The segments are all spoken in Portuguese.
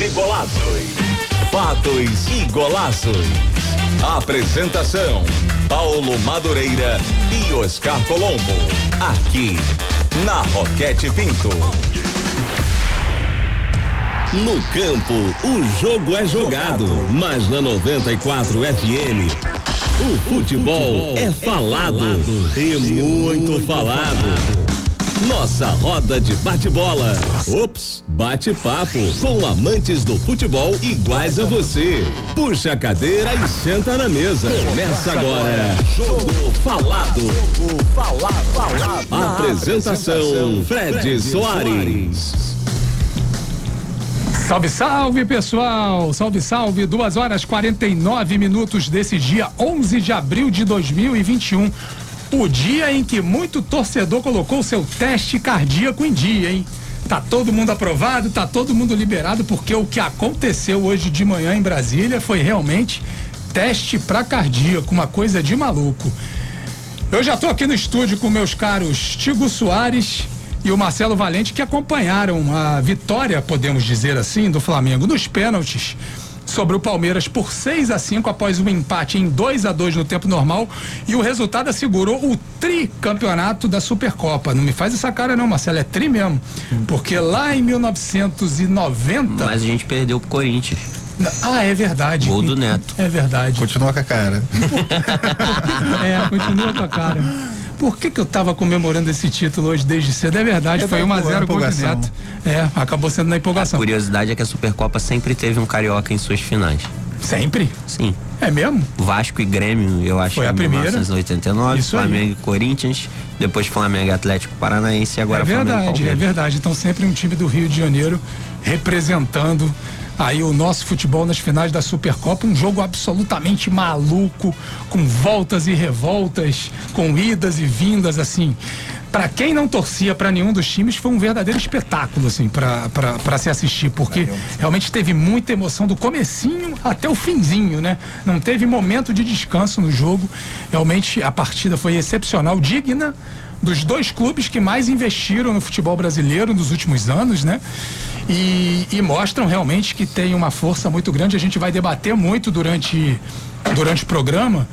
E golaços. Fatos e golaços. Apresentação: Paulo Madureira e Oscar Colombo. Aqui, na Roquete Pinto. No campo, o jogo é jogado, mas na 94 FM, o futebol é falado e muito falado. Nossa roda de bate-bola. Ops, bate-papo com amantes do futebol iguais a você. Puxa a cadeira e senta na mesa. Começa agora. Jogo falado. Jogo falado. falado. Apresentação: Fred Soares. Salve, salve pessoal! Salve, salve! Duas horas 49 minutos desse dia 11 de abril de 2021. O dia em que muito torcedor colocou seu teste cardíaco em dia, hein? Tá todo mundo aprovado, tá todo mundo liberado, porque o que aconteceu hoje de manhã em Brasília foi realmente teste para cardíaco, uma coisa de maluco. Eu já tô aqui no estúdio com meus caros Tigo Soares e o Marcelo Valente que acompanharam a vitória, podemos dizer assim, do Flamengo nos pênaltis sobre o Palmeiras por 6 a 5 após um empate em 2 a 2 no tempo normal e o resultado assegurou o tricampeonato da Supercopa. Não me faz essa cara não, Marcelo, é tri mesmo. Porque lá em 1990 Mas a gente perdeu pro Corinthians. Ah, é verdade. Gol do Neto. É verdade. Continua com a cara. é, continua com a cara. Por que, que eu estava comemorando esse título hoje desde cedo? É verdade, Eu foi tava 1 a 0 gol de empolgação. Neto. É, acabou sendo na A empolgação. curiosidade é que a Supercopa sempre teve um carioca em suas finais. Sempre? Sim. É mesmo? Vasco e Grêmio, eu acho Foi que a em primeira. 1989, Isso aí. Flamengo e Corinthians, depois Flamengo e Atlético Paranaense e agora é Flamengo e verdade, é verdade. Então sempre um time do Rio de Janeiro representando aí o nosso futebol nas finais da Supercopa, um jogo absolutamente maluco, com voltas e revoltas, com idas e vindas assim. Pra quem não torcia pra nenhum dos times, foi um verdadeiro espetáculo assim pra se assistir, porque realmente teve muita emoção do comecinho até o finzinho, né? Não teve momento de descanso no jogo. Realmente a partida foi excepcional, digna dos dois clubes que mais investiram no futebol brasileiro nos últimos anos, né? E, e mostram realmente que tem uma força muito grande. A gente vai debater muito durante, durante o programa.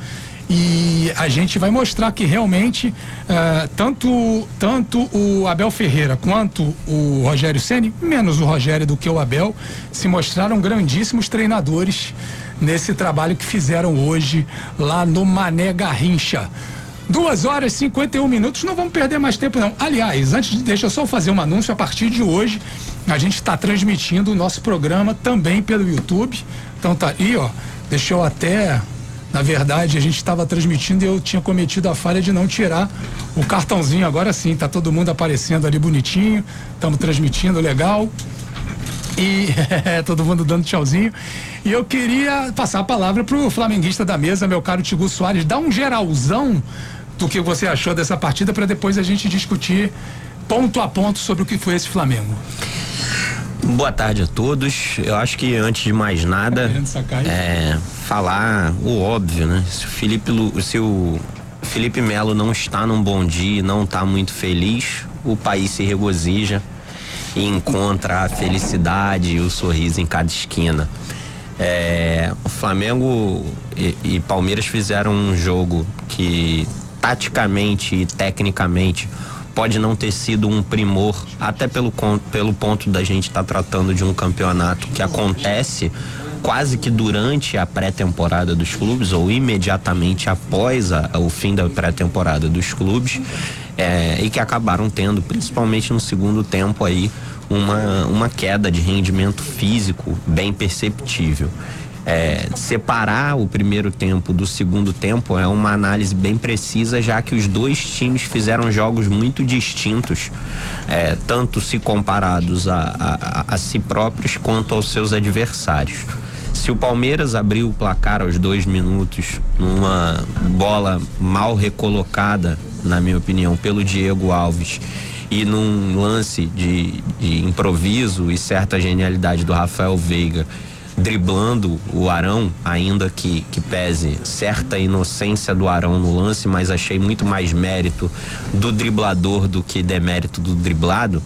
E a gente vai mostrar que realmente ah, tanto, tanto o Abel Ferreira quanto o Rogério Ceni, menos o Rogério do que o Abel, se mostraram grandíssimos treinadores nesse trabalho que fizeram hoje lá no Mané Garrincha. Duas horas e 51 minutos, não vamos perder mais tempo não. Aliás, antes de, deixa eu só fazer um anúncio, a partir de hoje a gente está transmitindo o nosso programa também pelo YouTube. Então tá aí, ó, deixa eu até, na verdade, a gente estava transmitindo e eu tinha cometido a falha de não tirar o cartãozinho. Agora sim, tá todo mundo aparecendo ali bonitinho, estamos transmitindo legal. E todo mundo dando tchauzinho. E eu queria passar a palavra pro flamenguista da mesa, meu caro Tigu Soares, dar um geralzão do que você achou dessa partida para depois a gente discutir ponto a ponto sobre o que foi esse Flamengo. Boa tarde a todos. Eu acho que antes de mais nada, aí? é, falar o óbvio, né? Se o Felipe, se o Felipe Melo não está num bom dia, não está muito feliz, o país se regozija e encontra a felicidade e o sorriso em cada esquina. É, o Flamengo e, e Palmeiras fizeram um jogo que taticamente e tecnicamente pode não ter sido um primor, até pelo, pelo ponto da gente estar tratando de um campeonato que acontece quase que durante a pré-temporada dos clubes ou imediatamente após a- o fim da pré-temporada dos clubes é, e que acabaram tendo, principalmente no segundo tempo aí, uma, uma queda de rendimento físico bem perceptível. É, separar o primeiro tempo do segundo tempo é uma análise bem precisa, já que os dois times fizeram jogos muito distintos, é, tanto se comparados a, a- a- si próprios quanto aos seus adversários. Se o Palmeiras abriu o placar aos dois minutos numa bola mal recolocada, na minha opinião, pelo Diego Alves e num lance de, de improviso e certa genialidade do Rafael Veiga driblando o Arão, ainda que, que pese certa inocência do Arão no lance, mas achei muito mais mérito do driblador do que demérito do driblado.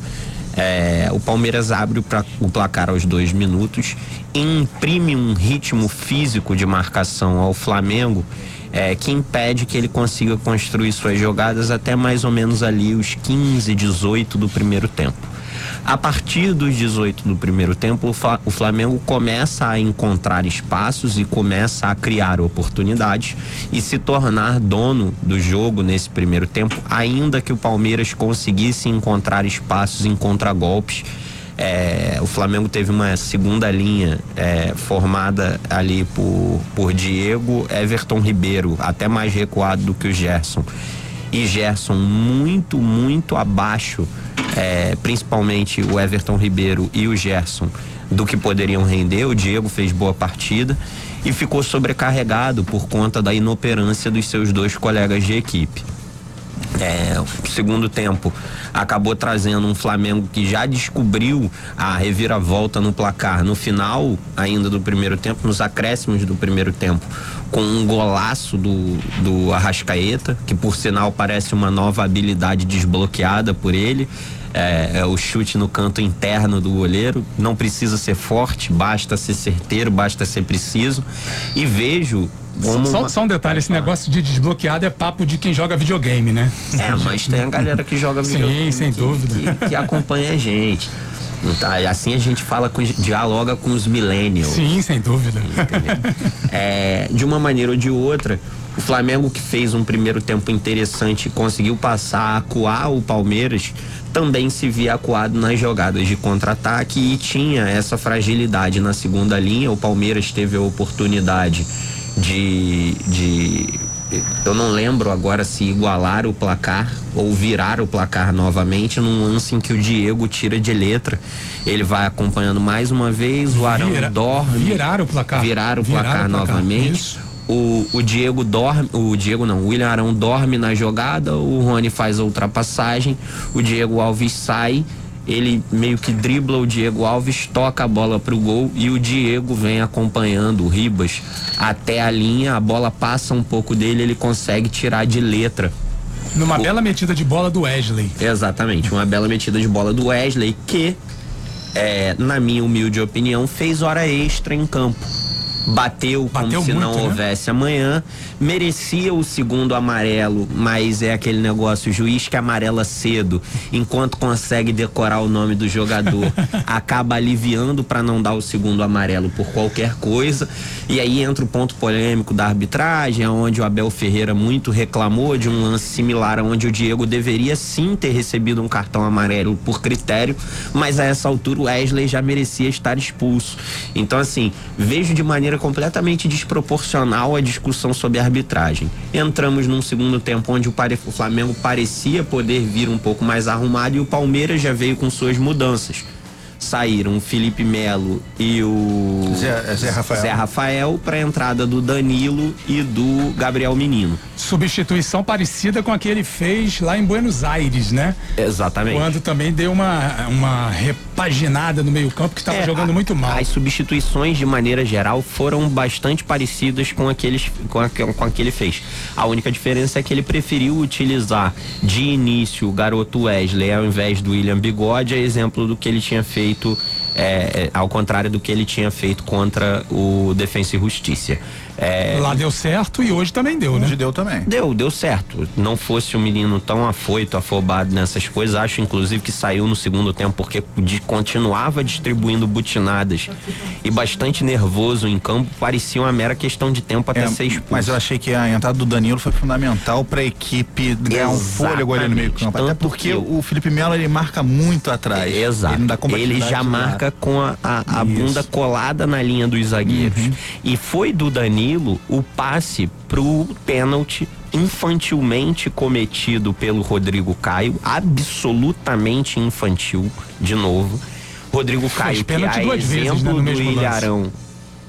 É, o Palmeiras abre o, placar aos dois minutos, imprime um ritmo físico de marcação ao Flamengo é, que impede que ele consiga construir suas jogadas até mais ou menos ali os 15, 18 do primeiro tempo. A partir dos 18 do primeiro tempo, o Flamengo começa a encontrar espaços e começa a criar oportunidades e se tornar dono do jogo nesse primeiro tempo, ainda que o Palmeiras conseguisse encontrar espaços em contragolpes. É, o Flamengo teve uma segunda linha é, formada ali por, por Diego, Everton Ribeiro, até mais recuado do que o Gerson. E Gerson muito, muito abaixo é, principalmente o Everton Ribeiro e o Gerson, do que poderiam render. O Diego fez boa partida e ficou sobrecarregado por conta da inoperância dos seus dois colegas de equipe. É, o segundo tempo acabou trazendo um Flamengo que já descobriu a reviravolta no placar no final ainda do primeiro tempo, nos acréscimos do primeiro tempo, com um golaço do, do Arrascaeta, que por sinal parece uma nova habilidade desbloqueada por ele é, é, o chute no canto interno do goleiro. Não precisa ser forte, basta ser certeiro, basta ser preciso. E vejo só, uma... só, um detalhe, esse negócio de desbloqueado é papo de quem joga videogame, né? É, mas tem a galera que joga videogame. Sim, sem que, dúvida. Que, que, acompanha a gente. Tá, assim a gente fala com, dialoga com os millennials. Sim, sem dúvida. É, de uma maneira ou de outra, o Flamengo que fez um primeiro tempo interessante e conseguiu passar, acuar o Palmeiras, também se via acuado nas jogadas de contra-ataque e tinha essa fragilidade na segunda linha. O Palmeiras teve a oportunidade de, de eu não lembro agora se igualar o placar ou virar o placar novamente num lance em que o Diego tira de letra. Ele vai acompanhando mais uma vez, o Arão Vira, dorme. Virar o placar. Virar o placar, virar o placar novamente. Isso. O, o Diego dorme, o Diego não, o William Arão dorme na jogada, o Rony faz a ultrapassagem, o Diego Alves sai, ele meio que dribla o Diego Alves, toca a bola pro gol e o Diego vem acompanhando o Ribas até a linha, a bola passa um pouco dele, ele consegue tirar de letra. Numa o... bela metida de bola do Wesley. Exatamente, uma bela metida de bola do Wesley que, é, na minha humilde opinião, fez hora extra em campo bateu, bateu como se não né? houvesse amanhã, merecia o segundo amarelo, mas é aquele negócio, o juiz que amarela cedo, enquanto consegue decorar o nome do jogador, acaba aliviando para não dar o segundo amarelo por qualquer coisa. E aí entra o ponto polêmico da arbitragem, onde o Abel Ferreira muito reclamou de um lance similar, onde o Diego deveria sim ter recebido um cartão amarelo por critério, mas a essa altura o Wesley já merecia estar expulso. Então, assim, vejo de maneira completamente desproporcional a discussão sobre arbitragem. Entramos num segundo tempo onde o Flamengo parecia poder vir um pouco mais arrumado e o Palmeiras já veio com suas mudanças saíram o Felipe Melo e o Zé, Zé Rafael, Zé Rafael para a entrada do Danilo e do Gabriel Menino. Substituição parecida com a que ele fez lá em Buenos Aires, né? Exatamente. Quando também deu uma, uma repaginada no meio-campo que estava é, jogando a, muito mal. As substituições, de maneira geral, foram bastante parecidas com aqueles com, a, com a que ele fez. A única diferença é que ele preferiu utilizar de início o garoto Wesley ao invés do William Bigode, a exemplo do que ele tinha feito feito é, é, ao contrário do que ele tinha feito contra o Defensa e Justiça. É, Lá deu certo e hoje também deu, né? Hoje deu também. Deu, deu certo. Não fosse um menino tão afoito, afobado nessas coisas, acho inclusive que saiu no segundo tempo porque de, continuava distribuindo butinadas e bastante nervoso em campo, parecia uma mera questão de tempo até é, ser expulso. Mas eu achei que a entrada do Danilo foi fundamental para a equipe ganhar um fôlego ali no meio campo. Até porque o Felipe Melo ele marca muito atrás. exato. Ele, ele já marca com a, a, a bunda colada na linha dos zagueiros. Uhum. E foi do Danilo Danilo o passe pro pênalti infantilmente cometido pelo Rodrigo Caio, absolutamente infantil, de novo. Rodrigo Caio, que é exemplo vezes, né, do Ilharão.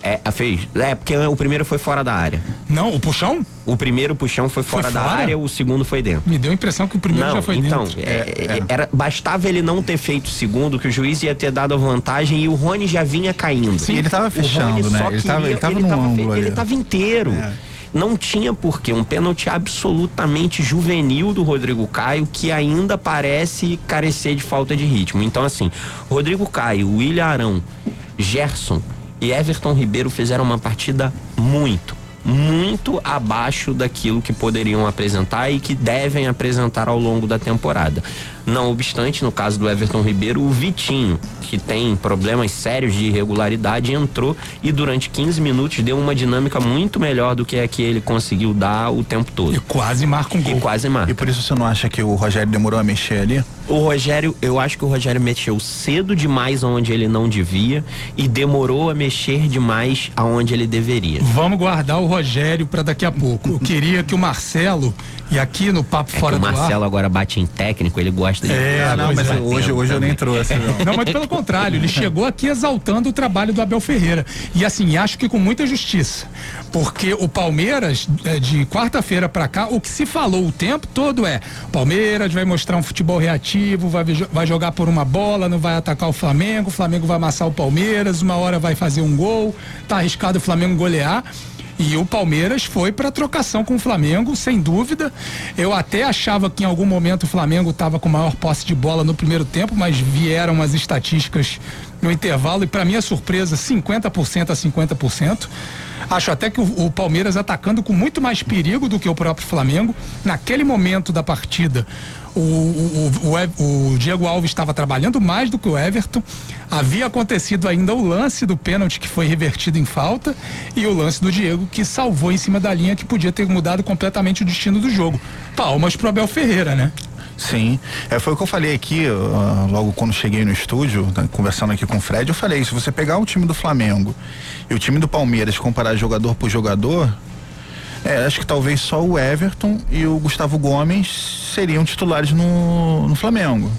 É, fez. É, porque o primeiro foi fora da área. Não, o puxão? O primeiro puxão foi fora foi da fora? área, o segundo foi dentro. Me deu a impressão que o primeiro não, já foi então, dentro. Então, é, é. Era, bastava ele não ter feito o segundo, que o juiz ia ter dado a vantagem e o Rony já vinha caindo. Sim, ele tava fechando, né? Ele tava, ele tava ele tava, ângulo Ele tava inteiro. É. não tinha porquê. Um pênalti absolutamente juvenil do Rodrigo Caio, que ainda parece carecer de falta de ritmo. Então, assim, Rodrigo Caio, William Arão, Gerson e Everton Ribeiro fizeram uma partida muito, muito abaixo daquilo que poderiam apresentar e que devem apresentar ao longo da temporada. Não obstante, no caso do Everton Ribeiro, o Vitinho, que tem problemas sérios de irregularidade, entrou e durante 15 minutos deu uma dinâmica muito melhor do que a que ele conseguiu dar o tempo todo. E quase marca um gol. E quase marca. E por isso você não acha que o Rogério demorou a mexer ali? O Rogério, eu acho que o Rogério mexeu cedo demais onde ele não devia e demorou a mexer demais aonde ele deveria. Vamos guardar o Rogério para daqui a pouco. Eu queria que o Marcelo e aqui no Papo é Fora do Ar. O Marcelo agora bate em técnico, ele gosta de. É, não, mas hoje, hoje eu nem trouxe. Não. não, mas pelo contrário, ele chegou aqui exaltando o trabalho do Abel Ferreira. E assim, acho que com muita justiça. Porque o Palmeiras, é, de quarta-feira para cá, o que se falou o tempo todo é: Palmeiras vai mostrar um futebol reativo, vai, vai jogar por uma bola, não vai atacar o Flamengo, o Flamengo vai amassar o Palmeiras, uma hora vai fazer um gol, tá arriscado o Flamengo golear. E o Palmeiras foi para trocação com o Flamengo, sem dúvida. Eu até achava que em algum momento o Flamengo estava com maior posse de bola no primeiro tempo, mas vieram as estatísticas no intervalo e para minha surpresa, 50% a 50%. Acho até que o, o, Palmeiras atacando com muito mais perigo do que o próprio Flamengo. Naquele momento da partida, o, o, o, o Diego Alves estava trabalhando mais do que o Everton. Havia acontecido ainda o lance do pênalti que foi revertido em falta e o lance do Diego que salvou em cima da linha que podia ter mudado completamente o destino do jogo. Palmas pro Abel Ferreira, né? Sim, é, foi o que eu falei aqui, uh, logo quando cheguei no estúdio, tá, conversando aqui com o Fred, eu falei, se você pegar o time do Flamengo e o time do Palmeiras, comparar jogador por jogador, é, acho que talvez só o Everton e o Gustavo Gomes seriam titulares no, no Flamengo.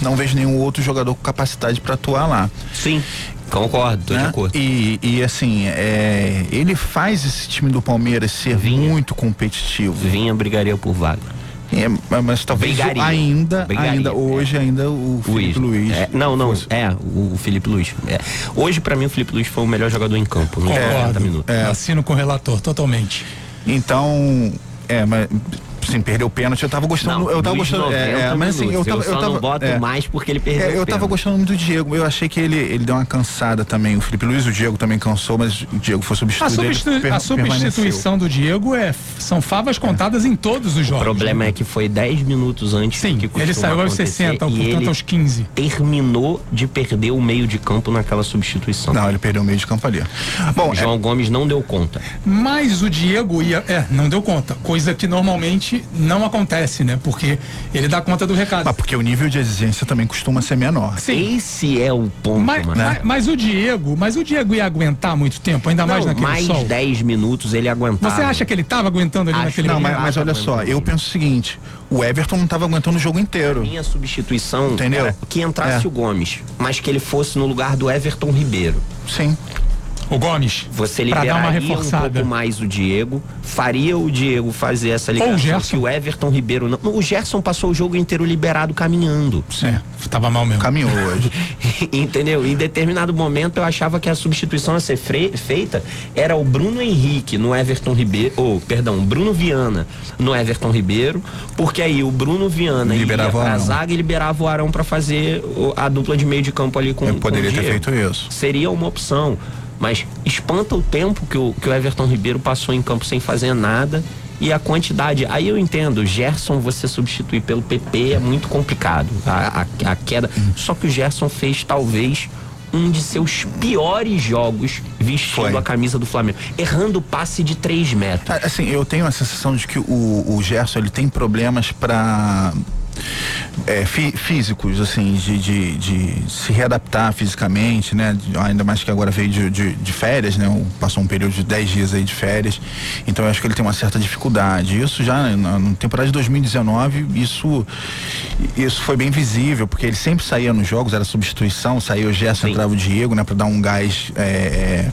Não vejo nenhum outro jogador com capacidade para atuar lá. Sim. Concordo, tô né? de acordo. E, e assim, é, ele faz esse time do Palmeiras ser Vinha. muito competitivo. Vinha brigaria por vaga. É, mas talvez Brigaria. ainda, Brigaria. ainda hoje é. ainda o Felipe Luiz. Luiz é, não, não, fosse. é o, Felipe Luiz. É. Hoje para mim o Felipe Luiz foi o melhor jogador em campo. No Concordo. minutos. É. Assino com o relator totalmente. Então, é, mas sim, perdeu o pênalti. Eu tava gostando. Não, eu tava gostando. É, é, mas assim, eu tava. Eu, eu tava, não boto é, mais porque ele perdeu. É, eu tava gostando muito do Diego. Eu achei que ele, ele deu uma cansada também. O Felipe Luiz, o Diego também cansou, mas o Diego foi substituído. A, substitu a substituição do Diego é, são favas contadas em todos os jogos. O problema é que foi 10 minutos antes Sim, que ele saiu aos 60, portanto aos 15. Terminou de perder o meio de campo naquela substituição. Não, ele perdeu o meio de campo ali. Bom, João é... Gomes não deu conta. Mas o Diego ia. É, não deu conta. Coisa que normalmente não acontece né? Porque ele dá conta do recado. Mas porque o nível de exigência também costuma ser menor. Sim. Esse é o ponto, mas, mano. Mas, mas, o Diego, mas o Diego ia aguentar muito tempo, ainda não, mais naquele mais sol. Mais 10 minutos ele aguentava. Você acha que ele estava aguentando ali Acho naquele Não, mas, mas olha só, eu penso o seguinte, o Everton não estava aguentando o jogo inteiro. Minha substituição Entendeu? era que entrasse é. o Gomes, mas que ele fosse no lugar do Everton Ribeiro. Sim o Gomes. Você liberaria dar uma reforçada. um pouco mais o Diego, faria o Diego fazer essa ligação Ou o Gerson. que o Everton Ribeiro não. O Gerson passou o jogo inteiro liberado caminhando. É, tava mal mesmo. Caminhou hoje. Entendeu? Em determinado momento eu achava que a substituição a ser feita era o Bruno Henrique no Everton Ribeiro, ou, perdão, Bruno Viana no Everton Ribeiro, porque aí o Bruno Viana liberava ia pra zaga e liberava o Arão para fazer a dupla de meio de campo ali com, eu poderia com ter feito isso. Seria uma opção. Mas espanta o tempo que o, que o Everton Ribeiro passou em campo sem fazer nada e a quantidade. Aí eu entendo, Gerson você substituir pelo PP é muito complicado. A, a, a queda. Só que o Gerson fez talvez um de seus piores jogos vestindo Foi. a camisa do Flamengo, errando passe de 3 metros. Assim, eu tenho a sensação de que o, o Gerson ele tem problemas para é, fí físicos, assim, de, de, de, se readaptar fisicamente, né? Ainda mais que agora veio de, de, de férias, né? Passou um período de 10 dias aí de férias. Então eu acho que ele tem uma certa dificuldade. Isso já na, na temporada de 2019, isso, isso foi bem visível, porque ele sempre saía nos jogos, era substituição, saía o Gerson, entrava o Diego, né? Para dar um gás. É, é,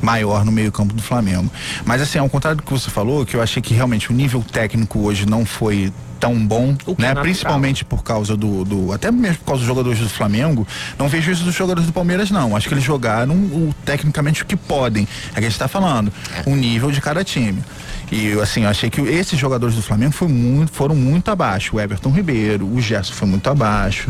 maior no meio-campo do Flamengo. Mas assim, ao contrário do que você falou, que eu achei que realmente o nível técnico hoje não foi tão bom, né? É Principalmente por causa do, do, até mesmo por causa dos jogadores do Flamengo. Não vejo isso dos jogadores do Palmeiras não. Acho que eles jogaram o, tecnicamente o que podem. É que a gente está falando, o nível de cada time. E assim, eu achei que esses jogadores do Flamengo foi muito, foram muito abaixo. O Everton Ribeiro, o Gerson foi muito abaixo.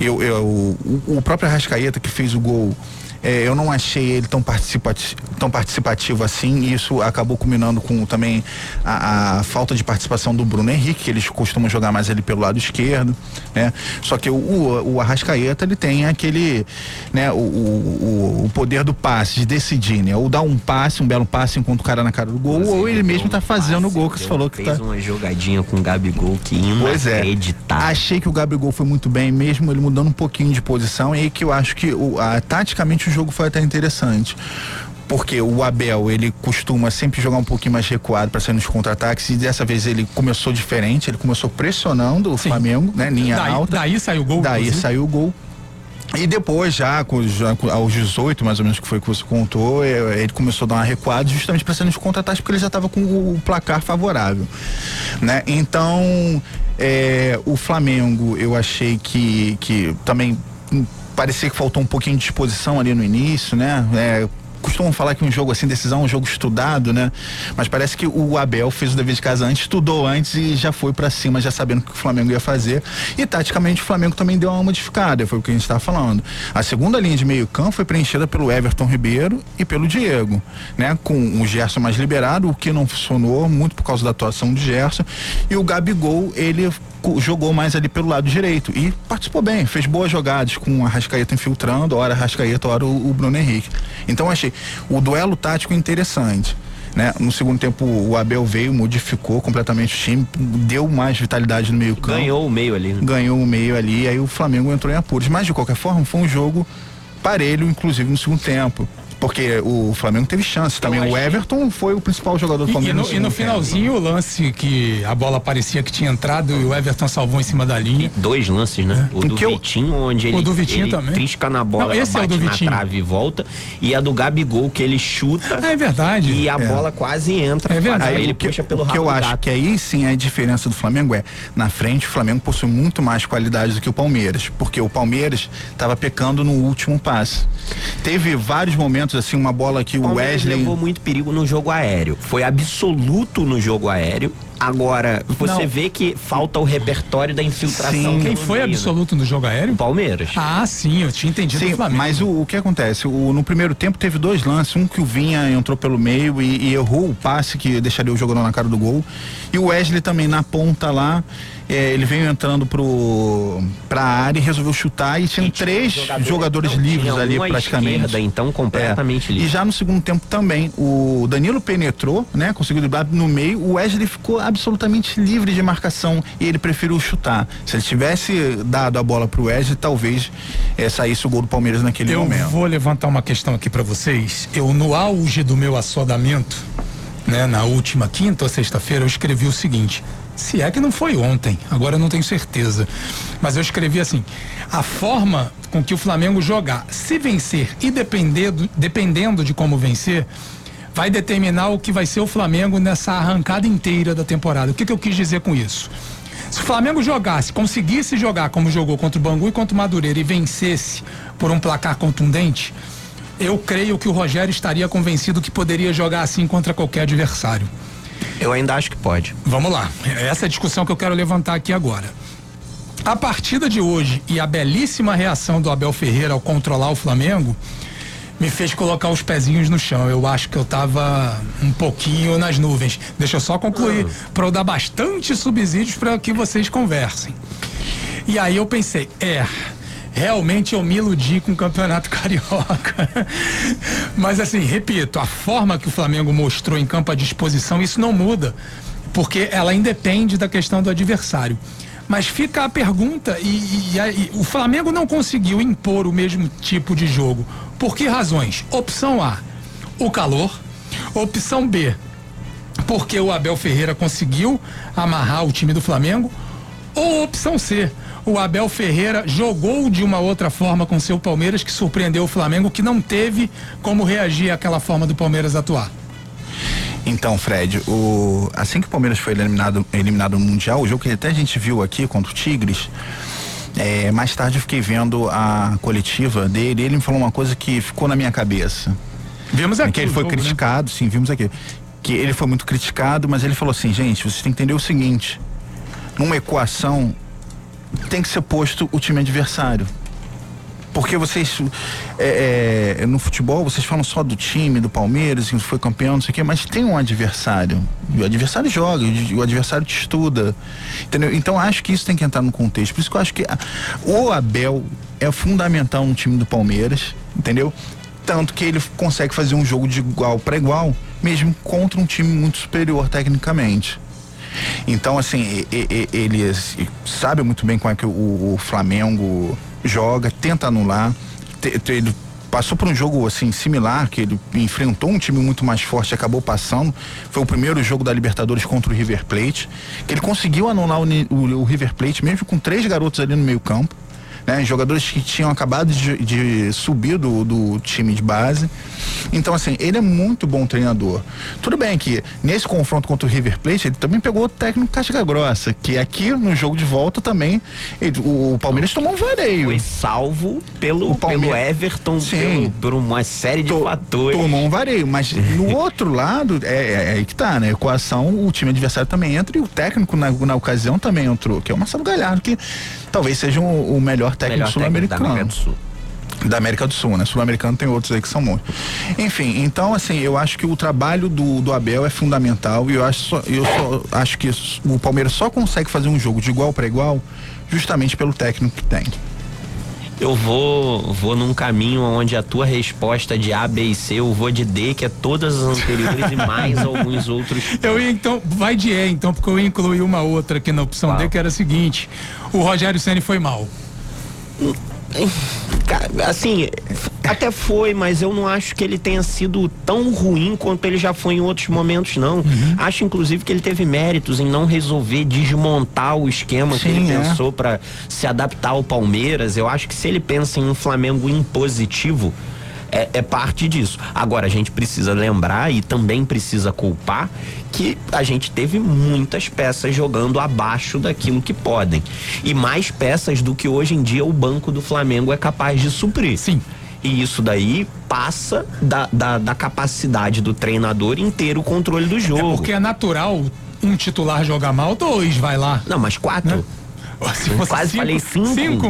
Eu, eu, o, o próprio Arrascaeta que fez o gol é, eu não achei ele tão participativo, tão participativo assim, e isso acabou culminando com também a, a, falta de participação do Bruno Henrique, que eles costumam jogar mais ali pelo lado esquerdo, né? Só que o, o, o Arrascaeta, ele tem aquele, né, o, o, o, poder do passe, de decidir, né? Ou dar um passe, um belo passe enquanto o cara na cara do gol, ou ele mesmo tá fazendo o gol que você falou que fez tá. uma jogadinha com o Gabigol que pois é. Achei que o Gabigol foi muito bem, mesmo ele mudando um pouquinho de posição, e que eu acho que o, a, taticamente o jogo foi até interessante porque o Abel ele costuma sempre jogar um pouquinho mais recuado para sair nos contra-ataques e dessa vez ele começou diferente, ele começou pressionando o Sim. Flamengo, né, linha daí, alta. Daí saiu o gol. Daí inclusive. saiu o gol. E depois, já, já, aos 18, mais ou menos, que foi que você contou, é, ele começou a dar uma recuada justamente para sair nos contra-ataques, porque ele já estava com o placar favorável. Né? Então, é, o Flamengo, eu achei que, que também parecia que faltou um pouquinho de disposição ali no início, né? É, costumam falar que um jogo assim, decisão é um jogo estudado, né? Mas parece que o Abel fez o dever de casa antes, estudou antes e já foi para cima, já sabendo o que o Flamengo ia fazer. E taticamente o Flamengo também deu uma modificada, foi o que a gente estava falando. A segunda linha de meio campo foi preenchida pelo Everton Ribeiro e pelo Diego, né? Com o Gerson mais liberado, o que não funcionou muito por causa da atuação do Gerson. E o Gabigol, ele jogou mais ali pelo lado direito e participou bem, fez boas jogadas com a Rascaeta infiltrando, hora a Rascaeta, hora o, o Bruno Henrique. Então achei o duelo tático interessante. Né? No segundo tempo o Abel veio, modificou completamente o time, deu mais vitalidade no meio campo. Ganhou o meio ali. Né? Ganhou o meio ali, aí o Flamengo entrou em apuros. Mas de qualquer forma foi um jogo parelho, inclusive no segundo tempo. Porque o Flamengo teve chance também. O Everton que... foi o principal jogador do Flamengo. E, no, e no finalzinho, o lance que a bola parecia que tinha entrado e o Everton salvou em cima da linha. E dois lances, né? É. O do que Vitinho, onde ele, o do Vitinho ele também. trisca na bola, Não, esse bate é o do na Vitinho. trave e volta. E a do Gabigol, que ele chuta. É verdade. E a é. bola quase entra. É verdade. Aí ele que, puxa pelo O que eu acho que aí sim a diferença do Flamengo é, na frente, o Flamengo possui muito mais qualidade do que o Palmeiras. Porque o Palmeiras estava pecando no último passe. Teve vários momentos, assim, uma bola que o Wesley levou muito perigo no jogo aéreo. Foi absoluto no jogo aéreo. Agora, você Não. vê que falta o repertório da infiltração. Sim. Quem foi meio, absoluto no jogo aéreo? O Palmeiras. Ah, sim, eu tinha entendido sim, Flamengo. Mas o, o que acontece? O, no primeiro tempo teve dois lances, um que o Vinha entrou pelo meio e, e errou o passe que deixaria o jogador na cara do gol. E o Wesley também na ponta lá é, ele veio entrando pro, pra área e resolveu chutar e tinha e três jogadores, jogadores não, livres ali praticamente. Esquerda, então completamente é. livre. E já no segundo tempo também, o Danilo penetrou, né? Conseguiu driblar no meio, o Wesley ficou absolutamente livre de marcação e ele preferiu chutar. Se ele tivesse dado a bola pro Wesley, talvez é, saísse o gol do Palmeiras naquele eu momento. Eu vou levantar uma questão aqui para vocês. Eu, no auge do meu assodamento, né, na última quinta ou sexta-feira, eu escrevi o seguinte: se é que não foi ontem, agora eu não tenho certeza. Mas eu escrevi assim: a forma com que o Flamengo jogar, se vencer e dependendo, dependendo de como vencer, vai determinar o que vai ser o Flamengo nessa arrancada inteira da temporada. O que, que eu quis dizer com isso? Se o Flamengo jogasse, conseguisse jogar como jogou contra o Bangu e contra o Madureira e vencesse por um placar contundente, eu creio que o Rogério estaria convencido que poderia jogar assim contra qualquer adversário. Eu ainda acho que pode. Vamos lá. Essa é a discussão que eu quero levantar aqui agora. A partida de hoje e a belíssima reação do Abel Ferreira ao controlar o Flamengo me fez colocar os pezinhos no chão. Eu acho que eu estava um pouquinho nas nuvens. Deixa eu só concluir ah. para eu dar bastante subsídios para que vocês conversem. E aí eu pensei, é, realmente eu me iludi com o Campeonato Carioca. Mas assim, repito, a forma que o Flamengo mostrou em campo à disposição, isso não muda, porque ela independe da questão do adversário. Mas fica a pergunta, e, e, e, o Flamengo não conseguiu impor o mesmo tipo de jogo. Por que razões? Opção A, o calor. Opção B, porque o Abel Ferreira conseguiu amarrar o time do Flamengo Ou opção C, o Abel Ferreira jogou de uma outra forma com seu Palmeiras que surpreendeu o Flamengo, que não teve como reagir àquela forma do Palmeiras atuar. Então, Fred, o, assim que o Palmeiras foi eliminado, eliminado no Mundial, o jogo que até a gente viu aqui contra o Tigres, é, mais tarde eu fiquei vendo a coletiva dele e ele me falou uma coisa que ficou na minha cabeça. Vimos aqui. Que ele foi jogo, né? criticado, né? sim, vimos aqui. Que ele foi muito criticado, mas ele falou assim, gente, vocês têm que entender o seguinte: numa equação tem que ser posto o time adversário. Porque vocês, é, é, no futebol, vocês falam só do time, do Palmeiras, que foi campeão, não sei o quê, mas tem um adversário. E o adversário joga, o adversário te estuda. Entendeu? Então acho que isso tem que entrar no contexto. Por isso que eu acho que a, o Abel é fundamental no time do Palmeiras, entendeu? Tanto que ele consegue fazer um jogo de igual para igual, mesmo contra um time muito superior tecnicamente. Então, assim, ele sabe muito bem como é que o, Flamengo joga, tenta anular. Ele passou por um jogo assim similar, que ele enfrentou um time muito mais forte e acabou passando. Foi o primeiro jogo da Libertadores contra o River Plate, que ele conseguiu anular o, o, o River Plate, mesmo com três garotos ali no meio campo né? Jogadores que tinham acabado de, de subir do, do, time de base. Então, assim, ele é muito bom treinador. Tudo bem que nesse confronto contra o River Plate, ele também pegou o técnico casca grossa, que aqui no jogo de volta também, ele, o, o, Palmeiras tomou um vareio. Foi salvo pelo, pelo Everton, Sim. Pelo, por uma série de to, fatores. Tomou um vareio, mas no outro lado, é, é, é, aí que tá, né? Equação, o time adversário também entra e o técnico na, na ocasião também entrou, que é o Marcelo Galhardo, que talvez seja um, o melhor técnico sul-americano. Da América do Sul. Da América do Sul, né? Sul-americano tem outros aí que são bons. Enfim, então assim, eu acho que o trabalho do, do Abel é fundamental e eu acho, só, eu só acho que o Palmeiras só consegue fazer um jogo de igual para igual justamente pelo técnico que tem eu vou vou num caminho onde a tua resposta de A, B e C, eu vou de D, que é todas as anteriores e mais alguns outros. Eu ia então, vai de E então, porque eu ia incluir uma outra aqui na opção D, que era a seguinte: o Rogério Ceni foi mal. Assim, até foi, mas eu não acho que ele tenha sido tão ruim quanto ele já foi em outros momentos, não. Uhum. Acho, inclusive, que ele teve méritos em não resolver desmontar o esquema Sim, que ele é. pensou para se adaptar ao Palmeiras. Eu acho que se ele pensa em um Flamengo impositivo, é, é, parte disso. Agora, a gente precisa lembrar e também precisa culpar que a gente teve muitas peças jogando abaixo daquilo que podem. E mais peças do que hoje em dia o banco do Flamengo é capaz de suprir. Sim. E isso daí passa da, da, da capacidade do treinador em ter o controle do jogo. É porque é natural um titular jogar mal, dois vai lá. Não, mas quatro. Né? Quase cinco, falei cinco. Cinco.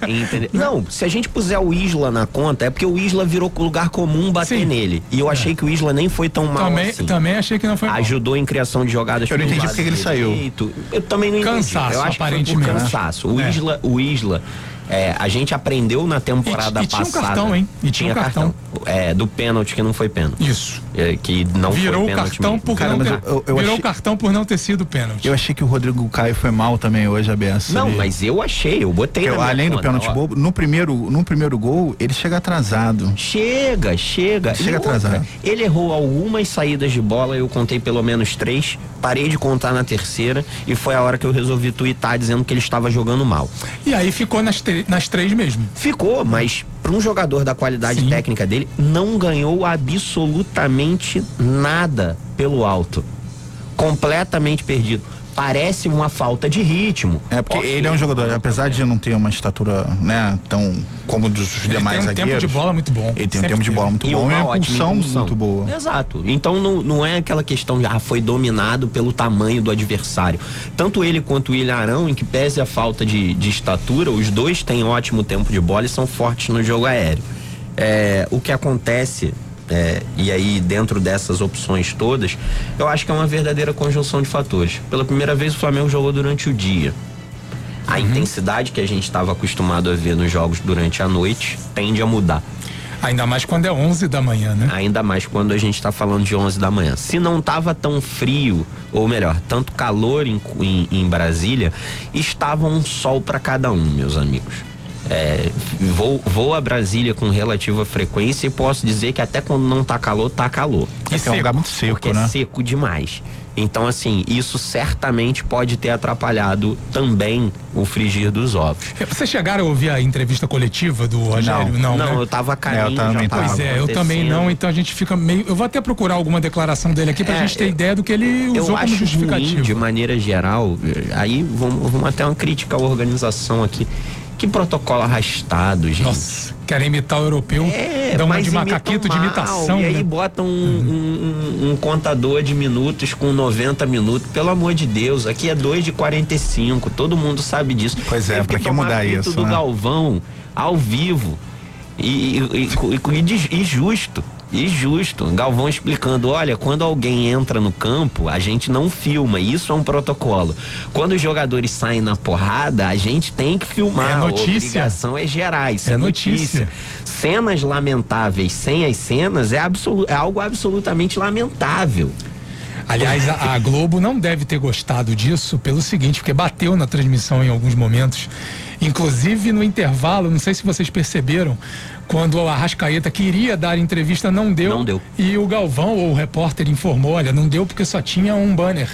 Não, se a gente puser o Isla na conta, é porque o Isla virou lugar comum bater Sim. nele. E eu achei é. que o Isla nem foi tão mal também, assim. Também achei que não foi Ajudou mal. em criação de jogadas. Eu não entendi porque ele saiu. Eu também não entendi. Cansaço, eu acho aparentemente. Que foi por cansaço. O é. Isla, o Isla é, a gente aprendeu na temporada e, e passada. Tinha um cartão, hein? E tinha, tinha um cartão. cartão. É, do pênalti que não foi pênalti. Isso. É, que não virou foi pênalti. Cartão por Cara, não ter, eu, eu virou achei... cartão por não ter sido pênalti. Eu achei que o Rodrigo Caio foi mal também hoje, a beça. Não, mas eu achei, eu botei eu, Além conta, do pênalti bobo, no primeiro, no primeiro gol, ele chega atrasado. Chega, chega. Ele chega atrasado. Outra, ele errou algumas saídas de bola, eu contei pelo menos três, parei de contar na terceira e foi a hora que eu resolvi twittar dizendo que ele estava jogando mal. E aí ficou nas, nas três mesmo mesmo. Ficou, mas para um jogador da qualidade Sim. técnica dele, não ganhou absolutamente nada pelo alto. Completamente perdido parece uma falta de ritmo. É porque okay. ele é um jogador, apesar de não ter uma estatura, né, tão como dos ele demais tem um zagueiros. tempo de bola muito bom. Ele tem um tempo de bola muito e bom e uma impulsão, impulsão muito boa. Exato. Então não, não é aquela questão de ah, foi dominado pelo tamanho do adversário. Tanto ele quanto o William Arão, em que pese a falta de, de estatura, os dois têm ótimo tempo de bola e são fortes no jogo aéreo. É, o que acontece é, e aí, dentro dessas opções todas, eu acho que é uma verdadeira conjunção de fatores. Pela primeira vez, o Flamengo jogou durante o dia. A uhum. intensidade que a gente estava acostumado a ver nos jogos durante a noite tende a mudar. Ainda mais quando é 11 da manhã, né? Ainda mais quando a gente está falando de 11 da manhã. Se não estava tão frio, ou melhor, tanto calor em, em, em Brasília, estava um sol para cada um, meus amigos. É, vou, vou a Brasília com relativa frequência e posso dizer que até quando não tá calor, tá calor. É, é um lugar muito seco, porque né? é seco demais. Então, assim, isso certamente pode ter atrapalhado também o frigir dos ovos. Vocês chegaram a ouvir a entrevista coletiva do Rogério? Não, Não, né? eu tava a caminho, É, eu também já tava. Pois é, eu também não, então a gente fica meio. Eu vou até procurar alguma declaração dele aqui pra É, gente ter eu- ideia do que ele Eu usou como acho ruim, justificativo. de maneira geral, eh, aí vamos, vamos até uma crítica à organização aqui. Que protocolo arrastado, gente. Nossa, querem imitar o europeu, É, dá uma de macaquito de imitação, E aí né? botam um, um- um contador de minutos com 90 minutos. Pelo amor de Deus, aqui é 2 de 45, todo mundo sabe disso. Pois é, pra que mudar isso, do né? Galvão, ao vivo. E, e, e- e- e e justo. E justo, Galvão explicando, olha, quando alguém entra no campo, a gente não filma, isso é um protocolo. Quando os jogadores saem na porrada, a gente tem que filmar. É notícia. A obrigação é gerar, isso É é, notícia. notícia. Cenas lamentáveis sem as cenas é, absolu- é algo absolutamente lamentável. Aliás, a, a Globo não deve ter gostado disso pelo seguinte, porque bateu na transmissão em alguns momentos. Inclusive no intervalo, não sei se vocês perceberam, quando o Arrascaeta queria dar entrevista, não deu. Não deu. E o Galvão, ou o repórter, informou: olha, não deu porque só tinha um banner.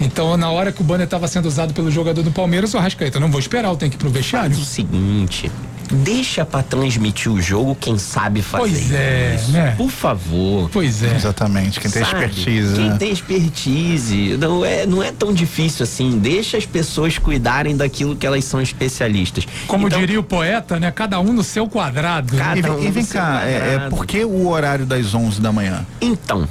Então, na hora que o banner estava sendo usado pelo jogador do Palmeiras, o Arrascaeta, não vou esperar, eu tenho que ir pro vestiário. Faz o seguinte, deixa pra transmitir o jogo quem sabe fazer Pois é, isso. né? Por favor. Pois é. Exatamente, quem tem Sabe? expertise. Quem né? tem expertise. Não é, não é tão difícil assim. Deixa as pessoas cuidarem daquilo que elas são especialistas. Como Então, diria o poeta, né? Cada um no seu quadrado. Cada E, um vem- e vem cá, é, é quadrado. por que o horário das 11 da manhã? Então,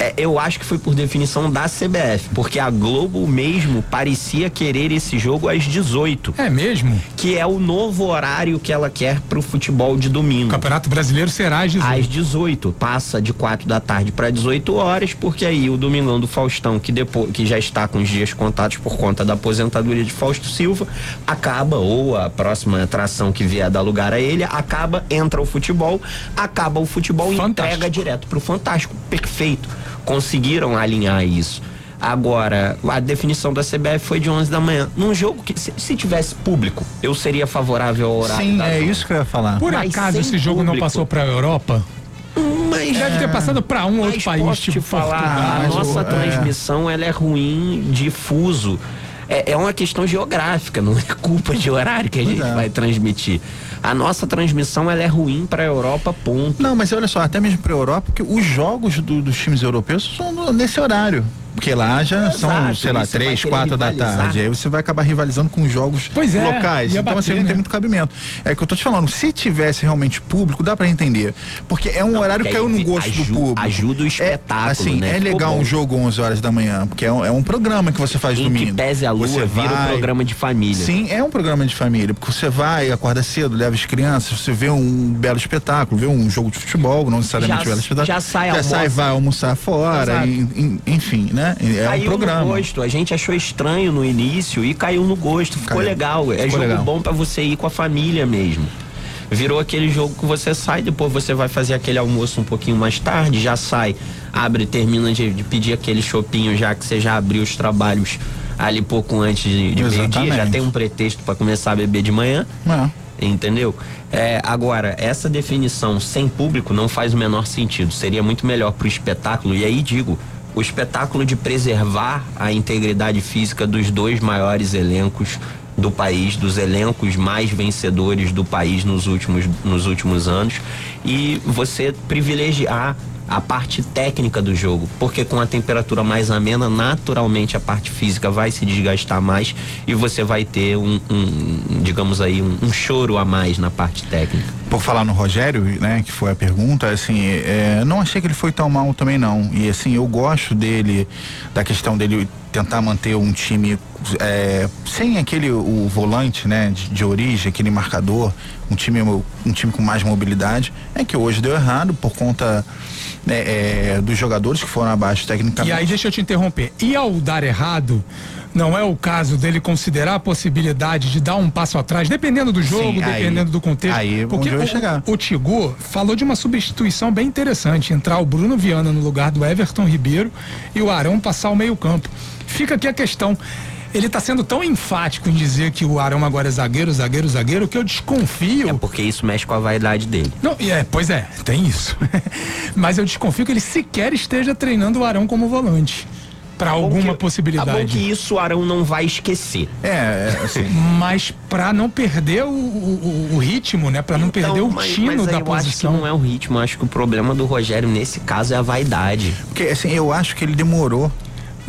é, eu acho que foi por definição da CBF, porque a Globo mesmo parecia querer esse jogo às 18, É mesmo? que é o novo horário que ela quer pro futebol de O domingo. Campeonato Brasileiro será às 18. Às 18, passa de 4 da tarde para 18 horas, porque aí o Domingão do Faustão, que depois que já está com os dias contados por conta da aposentadoria de Fausto Silva, acaba ou a próxima atração que vier dar lugar a ele, acaba, entra o futebol, acaba o futebol e entrega direto pro Fantástico. Perfeito. Conseguiram alinhar isso. Agora, a definição da CBF foi de 11 da manhã. Num jogo que, se, se tivesse público, eu seria favorável ao horário. Sim, é 11. isso que eu ia falar. Por Mas acaso esse jogo não público. passou pra Europa? Mas Deve ter passado pra um outro Mas país, posso tipo te falar, Portugal. a nossa é. transmissão ela é ruim de fuso. É, é uma questão geográfica, não é culpa de horário que a gente é. vai transmitir. A nossa transmissão ela é ruim para a Europa, ponto. Não, mas olha só, até mesmo pra Europa, porque os jogos do- dos times europeus são nesse horário. Porque lá já são, Exato, sei lá, vai três, quatro da tarde. Aí você vai acabar rivalizando com os jogos Pois é, locais. Então bater, assim, não né? tem muito cabimento. É que eu tô te falando, se tivesse realmente público, dá pra entender. Porque é um horário que caiu no gosto aju- do público. ajuda o É, espetáculo, assim, né? é legal um jogo 11 horas da manhã, porque é um, é um programa que você faz Em domingo. que pese a lua, Você vira um vai- programa de família. Sim, é um programa de família, porque você vai, acorda cedo, leva as crianças, você vê um belo espetáculo, vê um jogo de futebol, não necessariamente Já- belo espetáculo. já sai, já almoça. sai, vai almoçar fora, e- enfim, né? É caiu um programa. no gosto. A gente achou estranho no início e caiu no gosto. Ficou Caiu. legal. É Ficou jogo legal. bom pra você ir com a família mesmo. Virou aquele jogo que você sai, depois você vai fazer aquele almoço um pouquinho mais tarde, já sai, abre, termina de, de pedir aquele chopinho já que você já abriu os trabalhos ali pouco antes de, de meio-dia, já tem um pretexto pra começar a beber de manhã. É. Entendeu? É, agora, essa definição sem público não faz o menor sentido. Seria muito melhor pro espetáculo. E aí digo, o espetáculo de preservar a integridade física dos dois maiores elencos do país, dos elencos mais vencedores do país nos últimos, nos últimos anos, e você privilegiar a parte técnica do jogo, porque com a temperatura mais amena, naturalmente a parte física vai se desgastar mais e você vai ter um, um, digamos aí, um, um choro a mais na parte técnica. Por falar no Rogério, né, que foi a pergunta, assim, é, não achei que ele foi tão mal também não. E assim, eu gosto dele, da questão dele tentar manter um time é, sem aquele o volante, né, de, de origem, aquele marcador, um time um time com mais mobilidade. É que hoje deu errado por conta né, é, dos jogadores que foram abaixo E tecnicamente. aí, deixa eu te interromper. E ao dar errado, não é o caso dele considerar a possibilidade de dar um passo atrás, dependendo do jogo, Sim, aí- dependendo do contexto. aí porque o, chegar. o Tigu falou de uma substituição bem interessante: entrar o Bruno Viana no lugar do Everton Ribeiro e o Arão passar o meio-campo. Fica aqui a questão. Ele está sendo tão enfático em dizer que o Arão agora é zagueiro, zagueiro, zagueiro, que eu desconfio. É porque isso mexe com a vaidade dele. Não, é, pois é, tem isso. Mas eu desconfio que ele sequer esteja treinando o Arão como volante para alguma que, possibilidade. Tá bom que isso o Arão não vai esquecer. É, é assim. Mas para não perder o, o, o ritmo, né? Para não Então, perder o mas- tino mas aí da eu posição. Acho que não é o ritmo, eu acho que o problema do Rogério nesse caso é a vaidade. Porque assim, eu acho que ele demorou.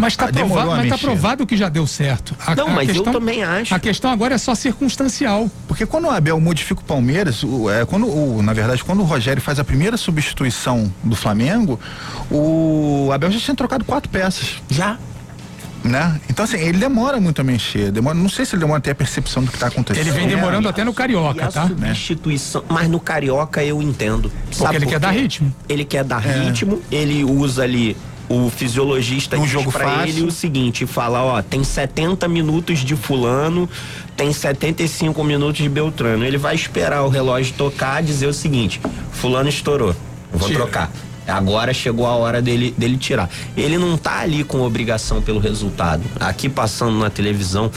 Mas tá, Ah, provado, tá provado que já deu certo. A- Não, a mas eu também acho. A questão agora é só circunstancial. Porque quando o Abel modifica o Palmeiras, o- é, quando o, na verdade, quando o Rogério faz a primeira substituição do Flamengo, o Abel já tinha trocado quatro peças, Já. né? Então assim, ele demora muito a mexer, demora, não sei se ele demora a ter a percepção do que está acontecendo. Ele vem demorando até no E Carioca, a tá? substituição, mas no Carioca eu entendo. Sabe ele por quer dar ritmo. Ele quer dar ritmo, ele usa ali o fisiologista Um diz fácil. ele o seguinte, fala, ó, tem 70 minutos de fulano, tem 75 minutos de Beltrano. Ele vai esperar o relógio tocar, dizer o seguinte, fulano estourou, vou Tira. trocar. Agora chegou a hora dele, dele tirar. Ele não tá ali com obrigação pelo resultado. Aqui passando na televisão,